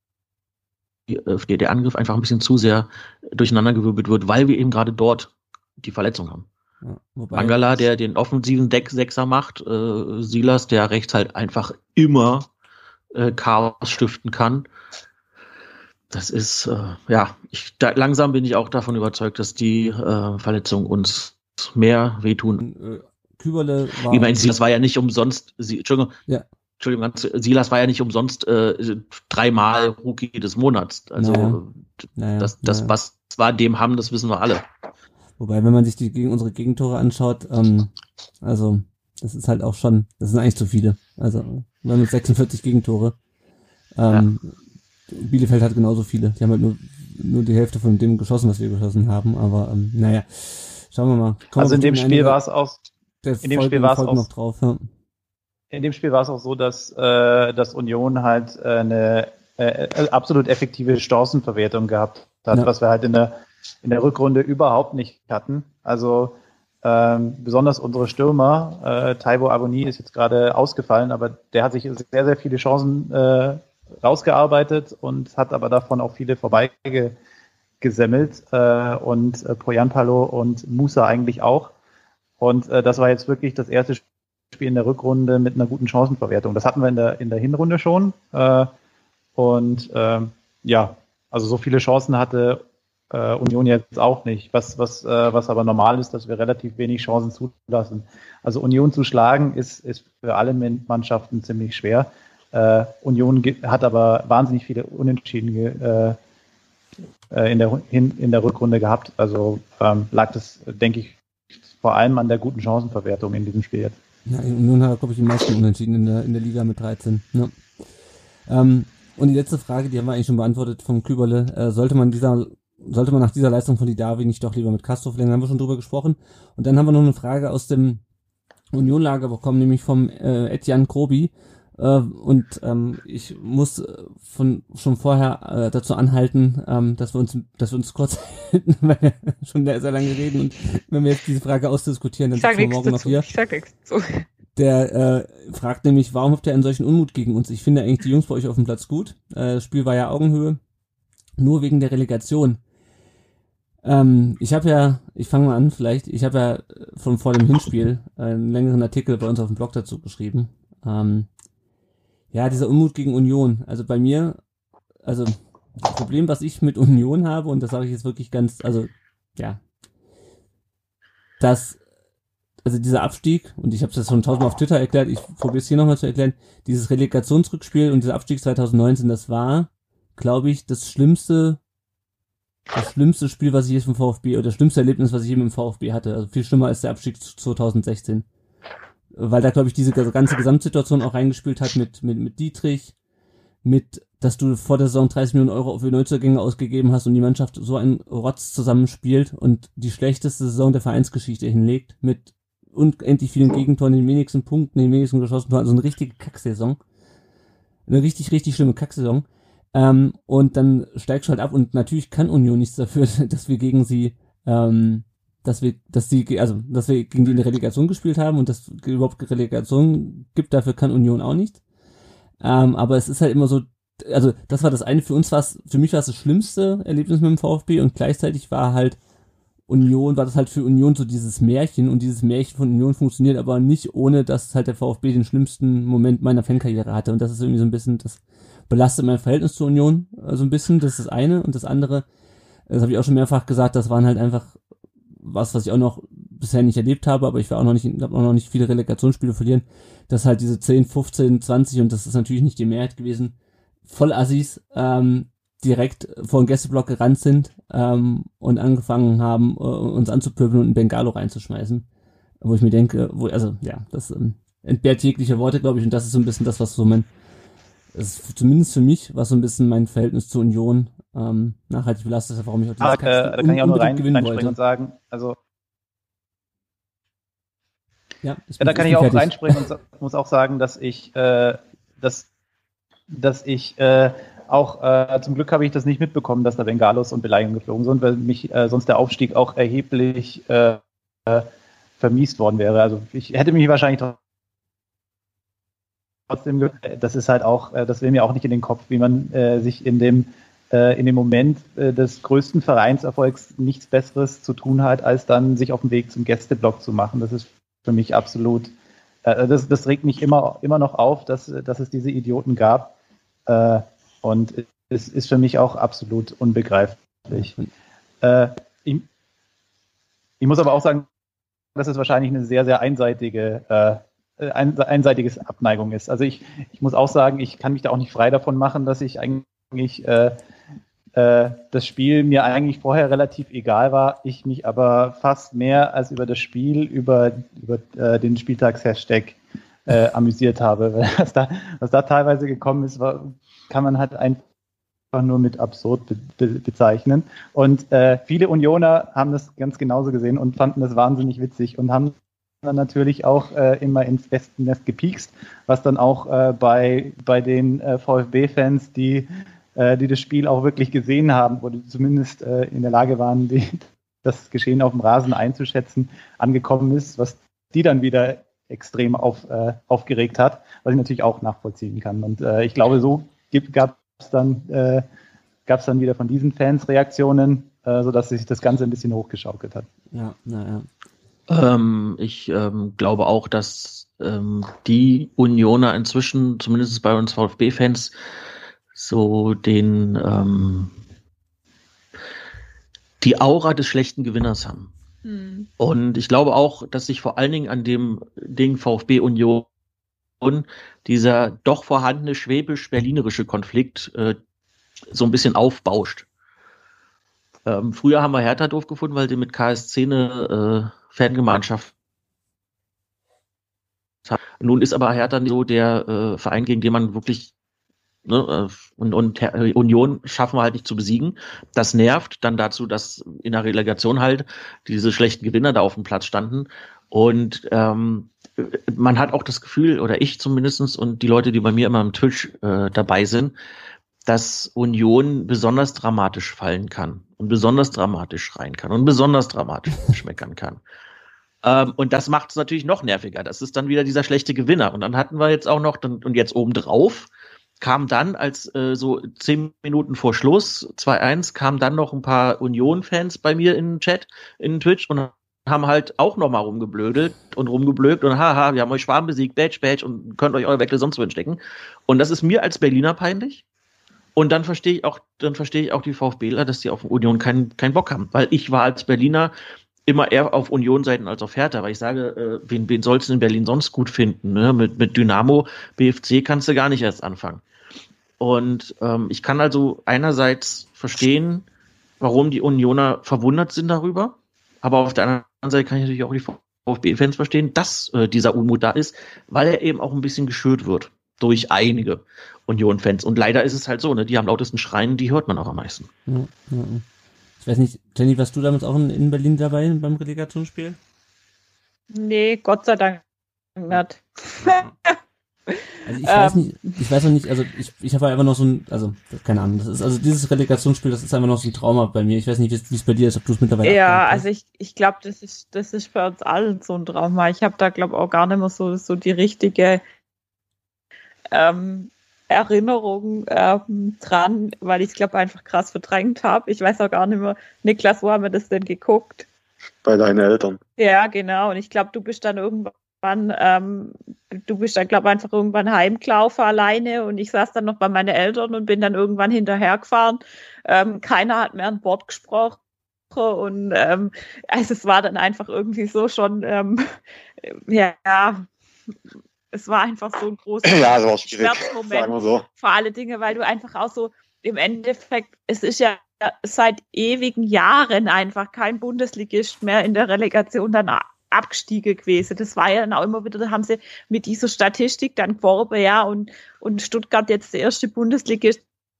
der, der Angriff einfach ein bisschen zu sehr durcheinandergewirbelt wird, weil wir eben gerade dort die Verletzung haben. Ja, Mangala, der den offensiven Deck Sechser macht, äh, Silas, der rechts halt einfach immer äh, Chaos stiften kann. Das ist, äh, ja, ich, da, langsam bin ich auch davon überzeugt, dass die äh, Verletzungen uns mehr wehtun. Äh, Küberle war. Ich meine, Silas war ja nicht umsonst, sie, Entschuldigung, ja. Entschuldigung, Silas war ja nicht umsonst äh, dreimal Rookie des Monats. Also naja. Naja, das, das naja. was war dem haben, das wissen wir alle. Wobei, wenn man sich die gegen unsere Gegentore anschaut, ähm, also das ist halt auch schon, das sind eigentlich zu viele. Also wir haben 46 Gegentore. Ähm, ja. Bielefeld hat genauso viele. Die haben halt nur, nur die Hälfte von dem geschossen, was wir geschossen haben. Aber ähm, naja, schauen wir mal. Kommen also in dem Spiel war es auch. In dem Spiel war es auch. Noch drauf, ja in dem Spiel war es auch so, dass, äh, dass Union halt äh, eine äh, absolut effektive Chancenverwertung gehabt hat, ja. was wir halt in der, in der Rückrunde überhaupt nicht hatten. Also ähm, besonders unsere Stürmer, äh, Taibo Aboni ist jetzt gerade ausgefallen, aber der hat sich sehr, sehr viele Chancen äh, rausgearbeitet und hat aber davon auch viele vorbeigesemmelt äh, und äh, Poyanpalo und Musa eigentlich auch. Und äh, das war jetzt wirklich das erste Spiel in der Rückrunde mit einer guten Chancenverwertung. Das hatten wir in der, in der Hinrunde schon. Äh, und äh, ja, also so viele Chancen hatte äh, Union jetzt auch nicht. Was, was, äh, was aber normal ist, dass wir relativ wenig Chancen zulassen. Also Union zu schlagen ist, ist für alle Mannschaften ziemlich schwer. Äh, Union hat aber wahnsinnig viele Unentschieden äh, äh, in, der, in, in der Rückrunde gehabt. Also ähm, lag das, denke ich, vor allem an der guten Chancenverwertung in diesem Spiel jetzt. Ja, Union hat, glaube ich, die meisten Unentschieden in der, in der Liga mit 13. Ja. Ähm, und die letzte Frage, die haben wir eigentlich schon beantwortet vom Küberle. Äh, sollte man dieser, sollte man nach dieser Leistung von Didavi nicht doch lieber mit Castro verlängern? Haben wir schon drüber gesprochen. Und dann haben wir noch eine Frage aus dem Unionlager bekommen, nämlich vom äh, Etienne Krobi. Äh, und ähm, ich muss äh, von schon vorher äh, dazu anhalten, ähm, dass wir uns, dass wir uns kurz halten, weil wir schon sehr, lange reden und wenn wir jetzt diese Frage ausdiskutieren, dann sind wir morgen noch hier. Ich sag nichts zu. Der äh, fragt nämlich, warum habt ihr einen solchen Unmut gegen uns? Ich finde eigentlich die Jungs bei euch auf dem Platz gut. Äh, das Spiel war ja Augenhöhe, nur wegen der Relegation. Ähm, ich habe ja, ich fange mal an, vielleicht, ich habe ja von vor dem Hinspiel einen längeren Artikel bei uns auf dem Blog dazu geschrieben. Ähm, ja, dieser Unmut gegen Union. Also bei mir, also das Problem, was ich mit Union habe, und das sage ich jetzt wirklich ganz, also ja, dass, also dieser Abstieg, und ich habe das schon tausendmal auf Twitter erklärt, ich probiere es hier nochmal zu erklären, dieses Relegationsrückspiel und dieser Abstieg 2019, das war, glaube ich, das schlimmste, das schlimmste Spiel, was ich jetzt vom VfB, oder das schlimmste Erlebnis, was ich eben im VfB hatte. Also viel schlimmer als der Abstieg 2016 weil da, glaube ich, diese ganze Gesamtsituation auch reingespielt hat mit, mit, mit Dietrich, mit, dass du vor der Saison 30 Millionen Euro für Neuzugänge ausgegeben hast und die Mannschaft so einen Rotz zusammenspielt und die schlechteste Saison der Vereinsgeschichte hinlegt, mit unendlich vielen Gegentoren, den wenigsten Punkten, den wenigsten geschossenen Toren, also eine richtige Kacksaison. Eine richtig, richtig schlimme Kacksaison. Ähm, und dann steigst du halt ab und natürlich kann Union nichts dafür, dass wir gegen sie ähm, dass wir, dass die, also, dass wir gegen die eine Relegation gespielt haben und dass überhaupt Relegation gibt, dafür kann Union auch nicht. Ähm, aber es ist halt immer so, also, das war das eine, für uns war es, für mich war es das schlimmste Erlebnis mit dem VfB und gleichzeitig war halt Union, war das halt für Union so dieses Märchen und dieses Märchen von Union funktioniert aber nicht ohne, dass halt der VfB den schlimmsten Moment meiner Fankarriere hatte. Und das ist irgendwie so ein bisschen, das belastet mein Verhältnis zur Union so also ein bisschen, das ist das eine. Und das andere, das habe ich auch schon mehrfach gesagt, das waren halt einfach was, was ich auch noch bisher nicht erlebt habe, aber ich war auch noch nicht, habe auch noch nicht viele Relegationsspiele verlieren, dass halt diese 10, 15, 20 und das ist natürlich nicht die Mehrheit gewesen, voll Assis ähm, direkt vor den Gästeblock gerannt sind ähm, und angefangen haben, äh, uns anzupöbeln und einen Bengalo reinzuschmeißen. Wo ich mir denke, wo, also ja, das, ähm, entbehrt jeglicher Worte, glaube ich, und das ist so ein bisschen das, was so mein, ist zumindest für mich, was so ein bisschen mein Verhältnis zur Union ähm, nachhaltig belastet hat, warum ich auch Ah, äh, da kann ich auch nur rein, reinspringen und sagen, also ja, ja, da kann ich auch fertig. reinspringen und muss auch sagen, dass ich, äh, dass, dass ich äh, auch äh, zum Glück habe ich das nicht mitbekommen, dass da Bengalos und Beleidigungen geflogen sind, weil mich äh, sonst der Aufstieg auch erheblich äh, äh, vermiest worden wäre. Also ich hätte mich wahrscheinlich trotzdem, das ist halt auch, äh, das will mir auch nicht in den Kopf, wie man äh, sich in dem äh, in dem Moment äh, des größten Vereinserfolgs nichts Besseres zu tun hat, als dann sich auf den Weg zum Gästeblock zu machen. Das ist für mich absolut, äh, das, das regt mich immer, immer noch auf, dass, dass es diese Idioten gab. Äh, und es ist für mich auch absolut unbegreiflich. Äh, ich, ich, muss aber auch sagen, dass es wahrscheinlich eine sehr, sehr einseitige, äh, ein, einseitiges Abneigung ist. Also ich, ich muss auch sagen, ich kann mich da auch nicht frei davon machen, dass ich eigentlich äh, äh, das Spiel mir eigentlich vorher relativ egal war, ich mich aber fast mehr als über das Spiel, über, über äh, den Spieltags-Hashtag äh, amüsiert habe. Was da, was da teilweise gekommen ist, war, kann man halt einfach nur mit absurd be be bezeichnen. Und äh, viele Unioner haben das ganz genauso gesehen und fanden das wahnsinnig witzig und haben dann natürlich auch äh, immer ins Wespennest gepiekst, was dann auch äh, bei, bei den äh, VfB-Fans, die äh, die das Spiel auch wirklich gesehen haben oder zumindest äh, in der Lage waren, die, das Geschehen auf dem Rasen einzuschätzen, angekommen ist, was die dann wieder extrem auf, äh, aufgeregt hat, was ich natürlich auch nachvollziehen kann. Und ich glaube, so gab es dann, äh, dann wieder von diesen Fans Reaktionen, äh, sodass sich das Ganze ein bisschen hochgeschaukelt hat. Ja, naja. Ähm, ich ähm, glaube auch, dass ähm, die Unioner inzwischen, zumindest bei uns VfB-Fans, so den ähm, die Aura des schlechten Gewinners haben. Mhm. Und ich glaube auch, dass sich vor allen Dingen an dem Ding VfB Union dieser doch vorhandene schwäbisch-berlinerische Konflikt äh, so ein bisschen aufbauscht. Ähm, früher haben wir Hertha doof gefunden, weil die mit KSC eine äh, Fangemeinschaft nun ist aber Hertha so der äh, Verein, gegen den man wirklich Ne, äh, und, und Union schaffen wir halt nicht zu besiegen. Das nervt dann dazu, dass in der Relegation halt diese schlechten Gewinner da auf dem Platz standen. Und ähm, man hat auch das Gefühl, oder ich zumindestens und die Leute, die bei mir immer am Twitch äh, dabei sind, dass Union besonders dramatisch fallen kann und besonders dramatisch schreien kann und besonders dramatisch schmeckern kann. Ähm, und das macht es natürlich noch nerviger. Das ist dann wieder dieser schlechte Gewinner. Und dann hatten wir jetzt auch noch, dann, und jetzt obendrauf, kam dann als äh, so zehn Minuten vor Schluss 2-1 kamen dann noch ein paar Union-Fans bei mir in den Chat, in Twitch und haben halt auch nochmal rumgeblödelt und rumgeblökt und haha, wir haben euch Schwarm besiegt, Badge, Badge und könnt euch eure Weckel sonst wo stecken. Und das ist mir als Berliner peinlich. Und dann verstehe ich auch, dann verstehe ich auch die VfBler, dass die auf Union keinen keinen Bock haben. Weil ich war als Berliner immer eher auf Union-Seiten als auf Hertha, weil ich sage, äh, wen, wen sollst du in Berlin sonst gut finden? Ne? Mit, mit Dynamo, BFC kannst du gar nicht erst anfangen. Und ähm, ich kann also einerseits verstehen, warum die Unioner verwundert sind darüber, aber auf der anderen Seite kann ich natürlich auch die VfB-Fans verstehen, dass äh, dieser Unmut da ist, weil er eben auch ein bisschen geschürt wird durch einige Union-Fans. Und leider ist es halt so, ne, die am lautesten schreien, die hört man auch am meisten. Ich weiß nicht, Jenny, warst du damals auch in, in Berlin dabei beim Relegationsspiel? Nee, Gott sei Dank nicht. Also ich weiß ähm. nicht, ich weiß noch nicht, also ich, ich habe einfach noch so ein, also keine Ahnung, das ist also dieses Relegationsspiel, das ist einfach noch so ein Trauma bei mir. Ich weiß nicht, wie es bei dir ist, ob du es mittlerweile Ja, also ich, ich glaube, das ist das ist bei uns allen so ein Trauma. Ich habe da glaube auch gar nicht mehr so so die richtige ähm, Erinnerung ähm, dran, weil ich es glaube einfach krass verdrängt habe. Ich weiß auch gar nicht mehr, Niklas, wo haben wir das denn geguckt? Bei deinen Eltern. Ja, genau. Und ich glaube, du bist dann irgendwann irgendwann, ähm, du bist dann, glaube ich, einfach irgendwann heimgelaufen alleine und ich saß dann noch bei meinen Eltern und bin dann irgendwann hinterhergefahren. Ähm, keiner hat mehr ein Wort gesprochen. Und ähm, also es war dann einfach irgendwie so schon, ähm, ja, es war einfach so ein großer ja, Schmerzmoment. So. Vor alle Dinge, weil du einfach auch so im Endeffekt, es ist ja seit ewigen Jahren einfach kein Bundesligist mehr in der Relegation dann abgestiegen gewesen. Das war ja dann auch immer wieder, da haben sie mit dieser Statistik dann geworben, ja, und, und Stuttgart jetzt der erste Bundesliga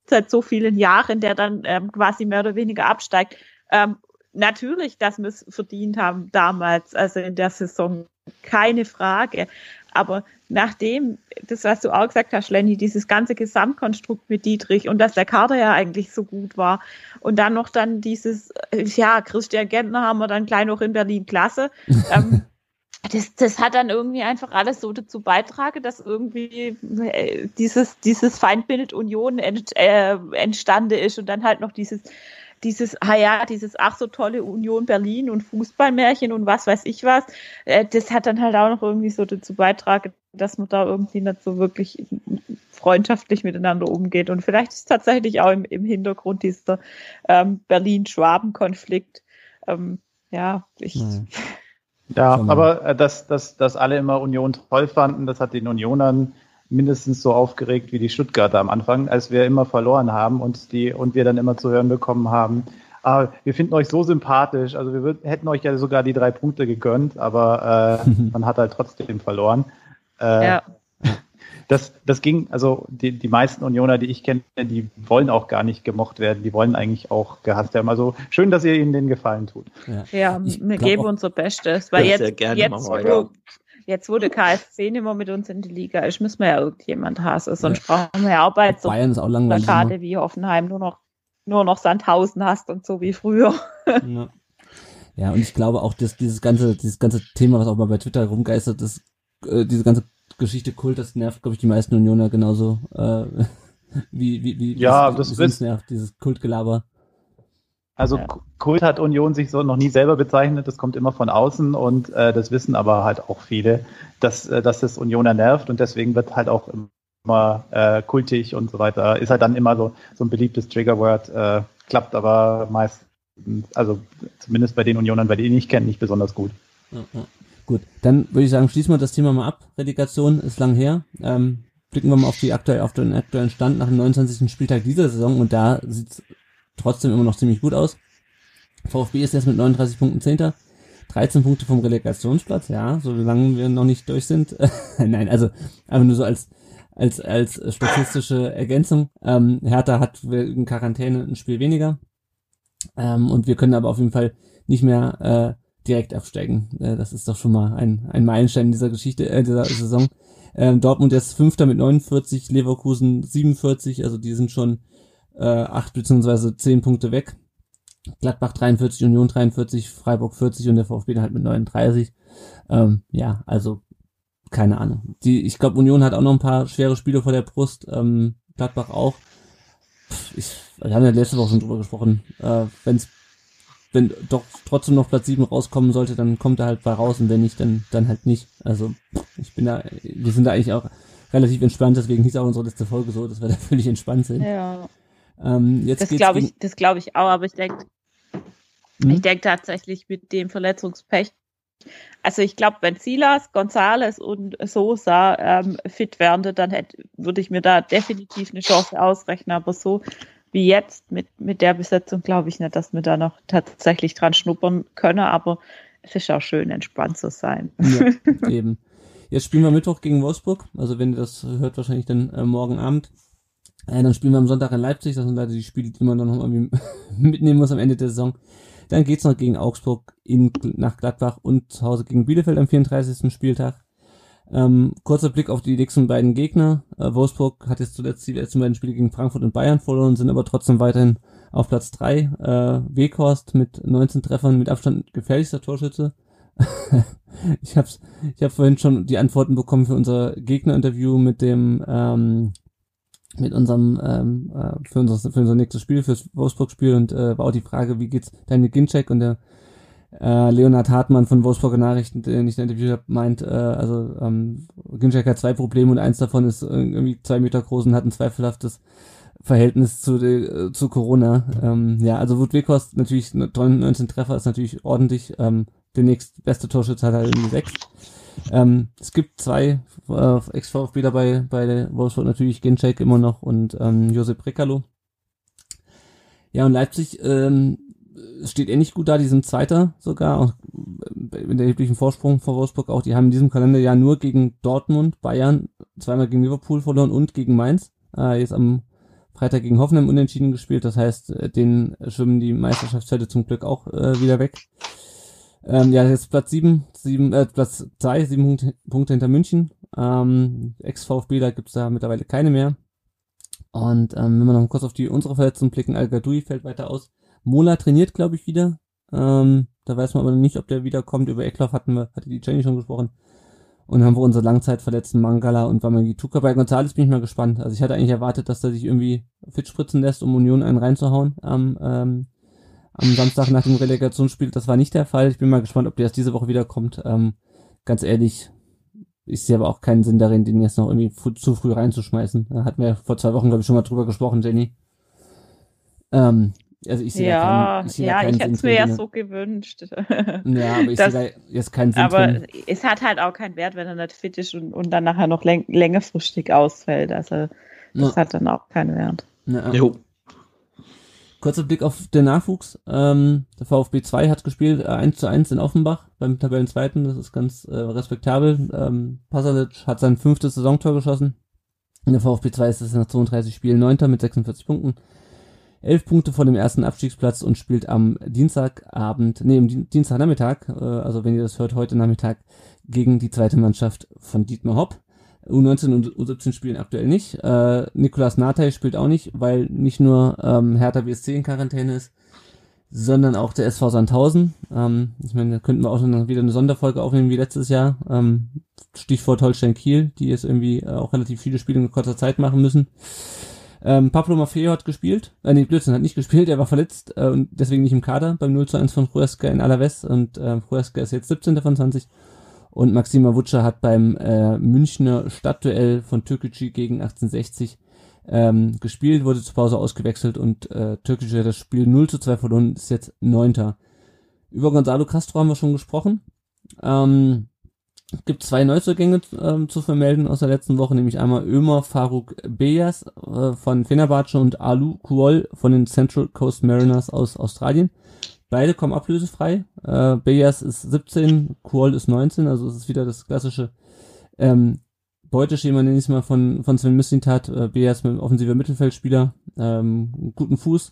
seit so vielen Jahren, der dann ähm, quasi mehr oder weniger absteigt. Ähm, natürlich, dass wir es verdient haben damals, also in der Saison, keine Frage. Aber nachdem, das was du auch gesagt hast, Lenny, dieses ganze Gesamtkonstrukt mit Dietrich und dass der Kader ja eigentlich so gut war und dann noch dann dieses, äh, ja, Christian Gentner haben wir dann gleich noch in Berlin Klasse. ähm, das, das hat dann irgendwie einfach alles so dazu beitragen, dass irgendwie äh, dieses, dieses Feindbild Union ent, äh, entstanden ist und dann halt noch dieses dieses, ah ja, dieses ach so tolle Union Berlin und Fußballmärchen und was weiß ich was, äh, das hat dann halt auch noch irgendwie so dazu beitragen, dass man da irgendwie nicht so wirklich freundschaftlich miteinander umgeht. Und vielleicht ist tatsächlich auch im, im Hintergrund dieser ähm, Berlin-Schwaben-Konflikt. Ähm, ja, ich. Hm. Ja, aber äh, dass, dass, dass alle immer Union toll fanden, das hat den Unionern mindestens so aufgeregt wie die Stuttgarter am Anfang, als wir immer verloren haben und die und wir dann immer zu hören bekommen haben, ah, wir finden euch so sympathisch, also wir würd, hätten euch ja sogar die drei Punkte gegönnt, aber äh, man hat halt trotzdem verloren. Äh, ja. Das, das ging, also die, die meisten Unioner, die ich kenne, die wollen auch gar nicht gemocht werden, die wollen eigentlich auch gehasst werden. Also schön, dass ihr ihnen den Gefallen tut. Ja, ja wir geben unser Bestes, weil jetzt, jetzt, wo, jetzt wo der KSC nicht mehr mit uns in die Liga ist, müssen wir ja irgendjemand hassen. Sonst ja. brauchen wir ja Arbeit. So Bayern ist auch langweilig. Schade wie Hoffenheim nur noch, nur noch Sandhausen hast und so wie früher. Ja. ja, und ich glaube auch, dass dieses ganze, dieses ganze Thema, was auch mal bei Twitter rumgeistert, ist, äh, diese ganze Geschichte Kult, das nervt, glaube ich, die meisten Unioner genauso, äh, wie, wie, wie, ja, das, das nervt, dieses Kultgelaber. Also ja. Kult hat Union sich so noch nie selber bezeichnet, das kommt immer von außen und äh, das wissen aber halt auch viele, dass, äh, dass das Unioner nervt und deswegen wird halt auch immer äh, kultig und so weiter. Ist halt dann immer so, so ein beliebtes Triggerword, äh, klappt aber meist, also zumindest bei den Unionern, bei denen ich kenne, nicht besonders gut. Ja, ja. Gut, dann würde ich sagen, schließen wir das Thema mal ab. Relegation ist lang her. Ähm, blicken wir mal auf, die aktuell, auf den aktuellen Stand nach dem 29. Spieltag dieser Saison und da sieht trotzdem immer noch ziemlich gut aus. VfB ist jetzt mit 39 Punkten Zehnter. 13 Punkte vom Relegationsplatz, ja, solange wir noch nicht durch sind. Nein, also einfach nur so als als als statistische Ergänzung. Ähm, Hertha hat in Quarantäne ein Spiel weniger ähm, und wir können aber auf jeden Fall nicht mehr äh, direkt absteigen. Äh, das ist doch schon mal ein ein Meilenstein dieser Geschichte äh, dieser Saison. Ähm, Dortmund jetzt Fünfter mit 49, Leverkusen 47, also die sind schon äh, acht beziehungsweise zehn Punkte weg. Gladbach 43, Union 43, Freiburg 40 und der VfB halt mit 39. Ähm, ja, also keine Ahnung. Die, ich glaube, Union hat auch noch ein paar schwere Spiele vor der Brust. Ähm, Gladbach auch. Ich, wir haben ja letzte Woche schon drüber gesprochen. Äh, wenn's, wenn doch trotzdem noch Platz 7 rauskommen sollte, dann kommt er halt bei raus und wenn nicht, dann, dann halt nicht. Also ich bin da, wir sind da eigentlich auch relativ entspannt, deswegen hieß auch unsere letzte Folge so, dass wir da völlig entspannt sind. Ja. Ähm, jetzt das glaube ich, das glaube ich auch, aber ich denke, hm? ich denke tatsächlich mit dem Verletzungspech. Also ich glaube, wenn Silas, Gonzales und Sosa ähm, fit wären, dann hätte, würde ich mir da definitiv eine Chance ausrechnen. Aber so wie jetzt mit, mit der Besetzung glaube ich nicht, dass wir da noch tatsächlich dran schnuppern können. Aber es ist auch schön, entspannt zu sein. Ja, eben. Jetzt spielen wir Mittwoch gegen Wolfsburg. Also wenn ihr das hört, wahrscheinlich dann äh, morgen Abend. Äh, dann spielen wir am Sonntag in Leipzig, das sind leider die Spiele, die man dann noch irgendwie mitnehmen muss am Ende der Saison. Dann geht's noch gegen Augsburg in, nach Gladbach und zu Hause gegen Bielefeld am 34. Spieltag. Ähm, kurzer Blick auf die nächsten beiden Gegner. Äh, Wolfsburg hat jetzt zuletzt die letzten beiden Spiele gegen Frankfurt und Bayern verloren, sind aber trotzdem weiterhin auf Platz 3. Äh, Weghorst mit 19 Treffern mit Abstand gefährlichster Torschütze. ich habe ich hab vorhin schon die Antworten bekommen für unser Gegnerinterview mit dem ähm, mit unserem ähm, äh, für unser für unser nächstes Spiel fürs Wolfsburg-Spiel und äh, war auch die Frage, wie geht's Daniel Ginczek und der äh, Leonhard Hartmann von Wolfsburger Nachrichten, den ich interviewt habe, meint, äh, also ähm, Ginczek hat zwei Probleme und eins davon ist irgendwie zwei Meter groß und hat ein zweifelhaftes Verhältnis zu, äh, zu Corona. Ähm, ja, also Wut Weghorst natürlich 19 Treffer ist natürlich ordentlich. Ähm, der nächste beste Torschütze hat halt irgendwie sechs. Ähm, es gibt zwei äh, Ex-VfB dabei, bei Wolfsburg natürlich Gencheck immer noch und ähm, Josep Rekalo. Ja, und Leipzig ähm, steht ähnlich gut da, die sind Zweiter sogar. mit erheblichen Vorsprung vor Wolfsburg auch. Die haben in diesem Kalenderjahr nur gegen Dortmund, Bayern, zweimal gegen Liverpool verloren und gegen Mainz. Äh, jetzt am Freitag gegen Hoffenheim unentschieden gespielt. Das heißt, äh, den schwimmen die Meisterschaftsfälle zum Glück auch äh, wieder weg. Ähm, ja, jetzt Platz sieben, sieben äh, Platz zwei, sieben Punkte, Punkte hinter München. Ähm, Ex-VfB, da gibt's da mittlerweile keine mehr. Und ähm, wenn wir noch kurz auf die unsere Verletzungen blicken, Al fällt weiter aus. Mola trainiert, glaube ich, wieder. Ähm, da weiß man aber nicht, ob der wiederkommt. Über Eckloff hatten wir, hatte die Jenny schon gesprochen. Und haben wir unsere Langzeitverletzten Mangala und Wamangituka. Bei Gonzales bin ich mal gespannt. Also ich hatte eigentlich erwartet, dass er sich irgendwie fit spritzen lässt, um Union einen reinzuhauen am, ähm, am Samstag nach dem Relegationsspiel. Das war nicht der Fall. Ich bin mal gespannt, ob der erst diese Woche wiederkommt. Ähm, ganz ehrlich, ich sehe aber auch keinen Sinn darin, den jetzt noch irgendwie zu früh reinzuschmeißen. Da hatten wir vor zwei Wochen, glaube ich, schon mal drüber gesprochen, Jenny. Ähm, also ich sehe ja, keinen, ich sehe ja, ich hätte es mir ja so gewünscht. Ja, aber ich Das- sehe da jetzt keinen Sinn Aber drin. es hat halt auch keinen Wert, wenn er nicht fit ist und, und dann nachher noch läng längerfristig ausfällt. Also das Ja. hat dann auch keinen Wert. Ja. Jo. Kurzer Blick auf den Nachwuchs. Ähm, der VfB 2 hat gespielt äh, 1 zu 1 in Offenbach beim Tabellenzweiten. Das ist ganz äh, respektabel. Ähm, Pasalic hat sein fünftes Saisontor geschossen. In der VfB 2 ist es nach 32 Spielen Neunter mit 46 Punkten. 11 Punkte vor dem ersten Abstiegsplatz und spielt am Dienstagabend, nee, am Dien- Dienstagnachmittag, äh, also wenn ihr das hört, heute Nachmittag, gegen die zweite Mannschaft von Dietmar Hopp. U19 und U17 spielen aktuell nicht. Äh, Nikolas Natay spielt auch nicht, weil nicht nur ähm, Hertha BSC in Quarantäne ist, sondern auch der SV Sandhausen. Ähm, ich meine, da könnten wir auch schon wieder eine Sonderfolge aufnehmen wie letztes Jahr. Ähm, Stichwort Holstein Kiel, die jetzt irgendwie äh, auch relativ viele Spiele in kurzer Zeit machen müssen. Ähm, Pablo Maffeo hat gespielt, äh, nee, Blödsinn hat nicht gespielt, er war verletzt äh, und deswegen nicht im Kader beim 0 zu 1 von Huesca in Alaves und äh, Huesca ist jetzt 17. von 20 und Maxima Wutscher hat beim äh, Münchner Stadtduell von Türkgücü gegen 1860 ähm, gespielt, wurde zur Pause ausgewechselt und äh, Türkgücü hat das Spiel 0 zu 2 verloren, ist jetzt Neunter. Über Gonzalo Castro haben wir schon gesprochen. Ähm, gibt zwei Neuzugänge ähm, zu vermelden aus der letzten Woche, nämlich einmal Ömer Faruk Beyas äh, von Fenerbahce und Alu Kuol von den Central Coast Mariners aus Australien. Beide kommen ablösefrei. Äh, Beyas ist 17, Kuol ist 19, also es ist wieder das klassische ähm, Beuteschema, nenne ich es mal, von, von Sven Mislintat. Äh, Beyas mit offensiver Mittelfeldspieler, ähm, guten Fuß,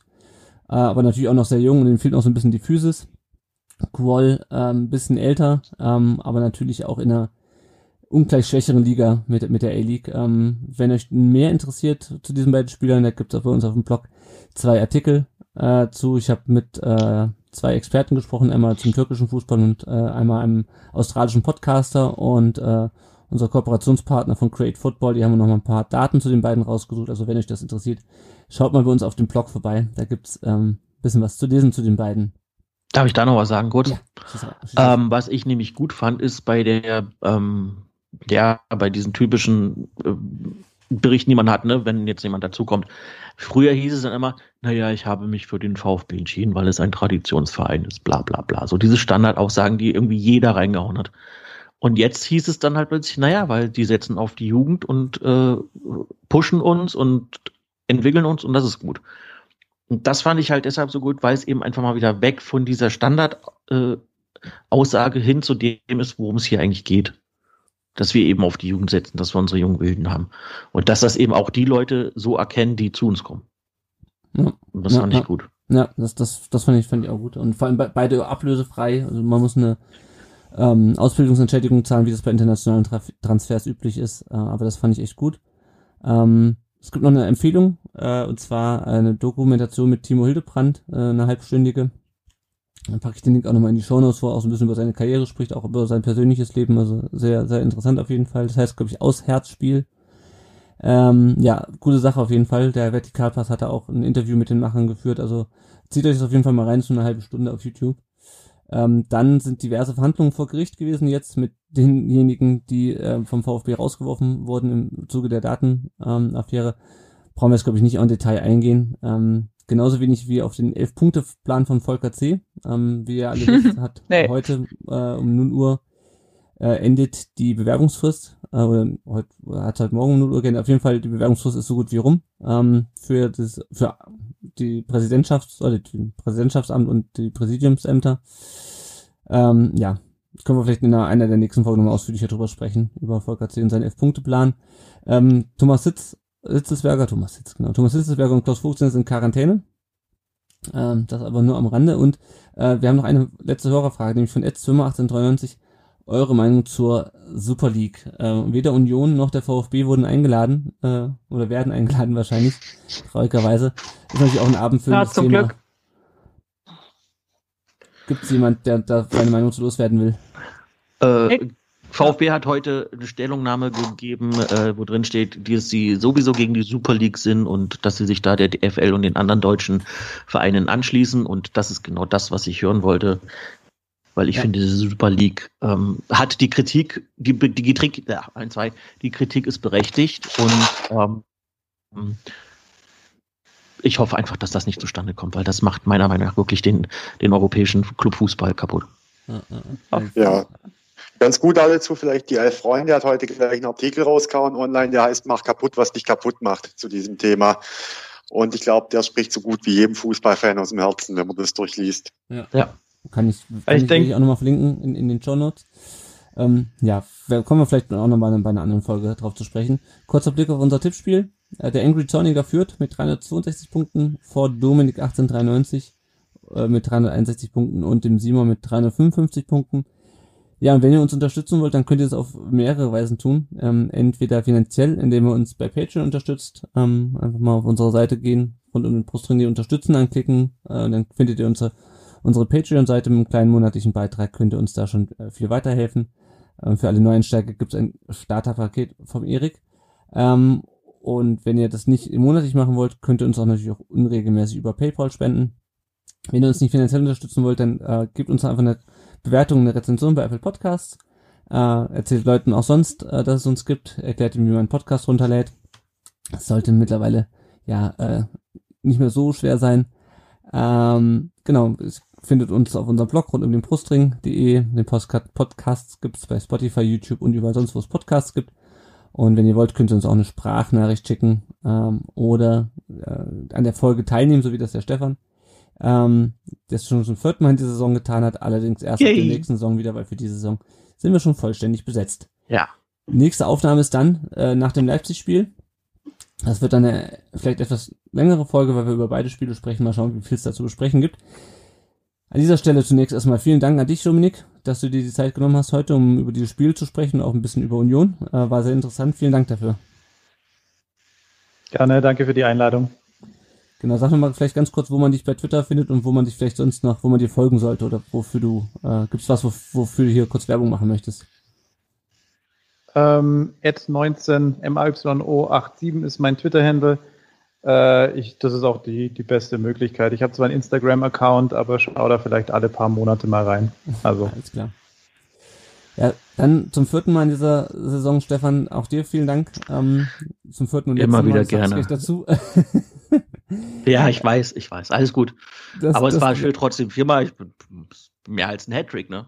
äh, aber natürlich auch noch sehr jung und ihm fehlt noch so ein bisschen die Physis. Qual ähm, bisschen älter, ähm, aber natürlich auch in einer ungleich schwächeren Liga mit, mit der A-League. Ähm, wenn euch mehr interessiert zu diesen beiden Spielern, da gibt es auch bei uns auf dem Blog zwei Artikel äh, zu. Ich habe mit äh, zwei Experten gesprochen, einmal zum türkischen Fußball und äh, einmal einem australischen Podcaster und äh, unser Kooperationspartner von Create Football, die haben noch mal ein paar Daten zu den beiden rausgesucht. Also wenn euch das interessiert, schaut mal bei uns auf dem Blog vorbei. Da gibt's ähm, bisschen was zu lesen zu den beiden. Darf ich da noch was sagen, kurz? Ja. Ähm, was ich nämlich gut fand, ist bei der, ähm, ja, bei diesen typischen äh, Berichten, die man hat, ne, wenn jetzt jemand dazukommt. Früher hieß es dann immer, naja, ich habe mich für den VfB entschieden, weil es ein Traditionsverein ist, bla bla bla. So diese Standardaussagen, die irgendwie jeder reingehauen hat. Und jetzt hieß es dann halt plötzlich, naja, weil die setzen auf die Jugend und äh, pushen uns und entwickeln uns und das ist gut. Und das fand ich halt deshalb so gut, weil es eben einfach mal wieder weg von dieser Standard äh, hin zu dem ist, worum es hier eigentlich geht. Dass wir eben auf die Jugend setzen, dass wir unsere jungen Wilden haben. Und dass das eben auch die Leute so erkennen, die zu uns kommen. Ja. Und das Ja, fand ich ja. gut. Ja, das, das, das fand ich, fand ich auch gut. Und vor allem be beide ablösefrei. Also man muss eine ähm, Ausbildungsentschädigung zahlen, wie das bei internationalen Traf Transfers üblich ist. Äh, aber das fand ich echt gut. Ähm, es gibt noch eine Empfehlung, äh, und zwar eine Dokumentation mit Timo Hildebrand, äh, eine halbstündige. Dann packe ich den Link auch nochmal in die Shownotes, wo er auch so ein bisschen über seine Karriere spricht, auch über sein persönliches Leben. Also sehr, sehr interessant auf jeden Fall. Das heißt, glaube ich, aus Herzspiel. Ähm, ja, gute Sache auf jeden Fall. Der Vertikalpass hatte auch ein Interview mit den Machern geführt. Also zieht euch das auf jeden Fall mal rein, so eine halbe Stunde auf YouTube. Ähm, dann sind diverse Verhandlungen vor Gericht gewesen jetzt mit denjenigen, die äh, vom VfB rausgeworfen wurden im Zuge der Datenaffäre. Ähm. Brauchen wir jetzt, glaube ich, nicht en Detail eingehen. Ähm, genauso wenig wie auf den Elf-Punkte-Plan von Volker C. Ähm, wie ihr alle wisst, hat Nee. heute äh, um 0 Uhr äh, endet die Bewerbungsfrist. Äh, oder heute hat halt morgen um 0 Uhr geendet. Auf jeden Fall, die Bewerbungsfrist ist so gut wie rum. Ähm, für das, für die Präsidentschafts- oder die Präsidentschaftsamt und die Präsidiumsämter. Ähm, ja, können wir vielleicht in einer, einer der nächsten Folgen nochmal ausführlicher drüber sprechen, über Volker C. und seinen Elf-Punkte-Plan. Ähm, Thomas Sitz, Sitzesberger, Thomas Sitz, genau, Thomas Sitzesberger und Klaus Vogt sind jetzt in Quarantäne. Ähm, das aber nur am Rande. Und äh, wir haben noch eine letzte Hörerfrage, nämlich von Ed Swimmer 1893. Eure Meinung zur Super League? Äh, weder Union noch der VfB wurden eingeladen, äh, oder werden eingeladen wahrscheinlich, traurigerweise. Ist natürlich auch ein abendfüllendes Ja, zum Thema. Glück. Gibt es jemand, der da seine Meinung zu loswerden will? Äh. VfB hat heute eine Stellungnahme gegeben, äh, wo drin steht, dass sie sowieso gegen die Super League sind und dass sie sich da der DFL und den anderen deutschen Vereinen anschließen. Und das ist genau das, was ich hören wollte. Weil ich Ja. finde, diese Super League ähm, hat die Kritik, die, die Kritik, ja, ein, zwei, die Kritik ist berechtigt und ähm, ich hoffe einfach, dass das nicht zustande kommt, weil das macht meiner Meinung nach wirklich den, den europäischen Clubfußball kaputt. Ja. Ganz gut dazu vielleicht die Elf Freunde hat heute gleich einen Artikel rausgehauen online, der heißt Mach kaputt, was dich kaputt macht zu diesem Thema. Und ich glaube, der spricht so gut wie jedem Fußballfan aus dem Herzen, wenn man das durchliest. Kann ich, kann Ich ich, denk- auch nochmal verlinken in, in den Show Notes. Ähm, ja, wir kommen wir vielleicht auch noch bei, bei einer anderen Folge drauf zu sprechen. Kurzer Blick auf unser Tippspiel. Äh, der Angry Zorniger führt mit 362 Punkten vor Dominik 1893 äh, mit 361 Punkten und dem Simon mit 355 Punkten. Ja, und wenn ihr uns unterstützen wollt, dann könnt ihr es auf mehrere Weisen tun. Ähm, entweder finanziell, indem ihr uns bei Patreon unterstützt, ähm, einfach mal auf unsere Seite gehen, rund um den Brusttrainier unterstützen, anklicken, äh, dann findet ihr unsere, unsere Patreon-Seite mit einem kleinen monatlichen Beitrag, könnt ihr uns da schon äh, viel weiterhelfen. Ähm, für alle Neueinsteiger gibt es ein Starterpaket vom Erik. Ähm, und wenn ihr das nicht monatlich machen wollt, könnt ihr uns auch natürlich auch unregelmäßig über PayPal spenden. Wenn ihr uns nicht finanziell unterstützen wollt, dann äh, gebt uns einfach eine Bewertung, eine Rezension bei Apple Podcasts. Äh, erzählt Leuten auch sonst, äh, dass es uns gibt. Erklärt ihnen, wie man einen Podcast runterlädt. Das sollte mittlerweile ja äh, nicht mehr so schwer sein. Ähm, genau, es findet uns auf unserem Blog rund um den Brustring.de. Den Postcard Podcasts gibt's bei Spotify, YouTube und überall sonst, wo es Podcasts gibt. Und wenn ihr wollt, könnt ihr uns auch eine Sprachnachricht schicken ähm, oder äh, an der Folge teilnehmen, so wie das der Stefan. Ähm, das schon zum vierten Mal in dieser Saison getan hat, allerdings erst ab der Yay. nächsten Saison wieder, weil für diese Saison sind wir schon vollständig besetzt. Ja. Nächste Aufnahme ist dann äh, nach dem Leipzig-Spiel. Das wird dann eine vielleicht etwas längere Folge, weil wir über beide Spiele sprechen. Mal schauen, wie viel es da zu besprechen gibt. An dieser Stelle zunächst erstmal vielen Dank an dich, Dominik, dass du dir die Zeit genommen hast heute, um über dieses Spiel zu sprechen, auch ein bisschen über Union. Äh, war sehr interessant. Vielen Dank dafür. Gerne, danke für die Einladung. Genau, sag mir mal vielleicht ganz kurz, wo man dich bei Twitter findet und wo man dich vielleicht sonst noch, wo man dir folgen sollte oder wofür du, äh, gibt's was, wo, wofür du hier kurz Werbung machen möchtest? Ähm, 19 MAYO87 ist mein Twitter-Handle. Äh, ich, das ist auch die, die beste Möglichkeit. Ich habe zwar einen Instagram-Account, aber schau da vielleicht alle paar Monate mal rein. Also, Alles klar. Ja, dann zum vierten Mal in dieser Saison, Stefan, auch dir vielen Dank. Ähm, zum vierten und letzten Immer wieder Mal, gerne. gleich dazu. Ja, ich weiß, ich weiß, alles gut. Das- Aber es war schön trotzdem viermal. Ich bin mehr als ein Hattrick, ne?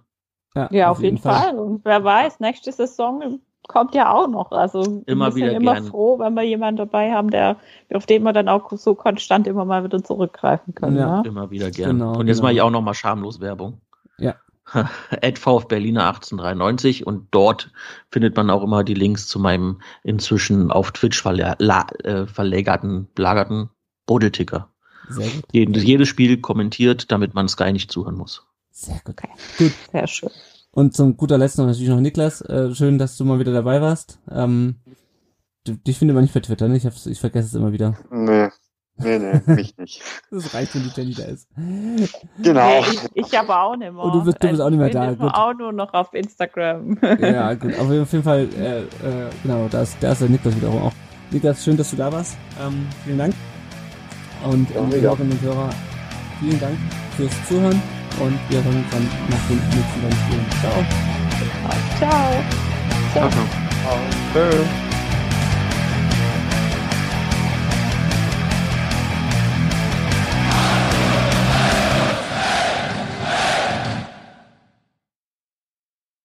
Ja, auf jeden Fall. Und wer weiß, nächste Saison kommt ja auch noch. Also Immer wieder immer gern. froh, wenn wir jemanden dabei haben, der, auf den wir dann auch so konstant immer mal wieder zurückgreifen können. Ja. Ja. Immer wieder gern. Genau, und jetzt genau. mache ich auch nochmal schamlos Werbung. Ja. At VfB Berliner 1893 und dort findet man auch immer die Links zu meinem inzwischen auf Twitch verla la äh, verlagerten, belagerten Bodelticker. Sehr gut. Jedes, jedes Spiel kommentiert, damit man Sky nicht zuhören muss. Sehr gut. Okay. Gut. Sehr schön. Und zum guter Letzt noch natürlich noch Niklas. Äh, schön, dass du mal wieder dabei warst. Ähm, dich findet man nicht bei Twitter, ne? Ich, hab's, ich vergesse es immer wieder. Nee, nee, nee, mich nicht. Das reicht, wenn die Jenny da ist. Genau. Nee, ich, ich aber auch nicht mehr. Oh, du bist- du bist auch nicht mehr Ich bin da, immer gut. auch nur noch auf Instagram. Ja, gut. Aber auf jeden Fall, äh, äh, genau, da ist, da ist der Niklas wiederum auch. Niklas, schön, dass du da warst. Ähm, vielen Dank. Und Ja, mega. Hörerinnen und Hörer, vielen Dank fürs Zuhören. Und wir hören uns dann nach dem nächsten Spielen. Ciao. Ciao. Ciao, ciao. Tschö.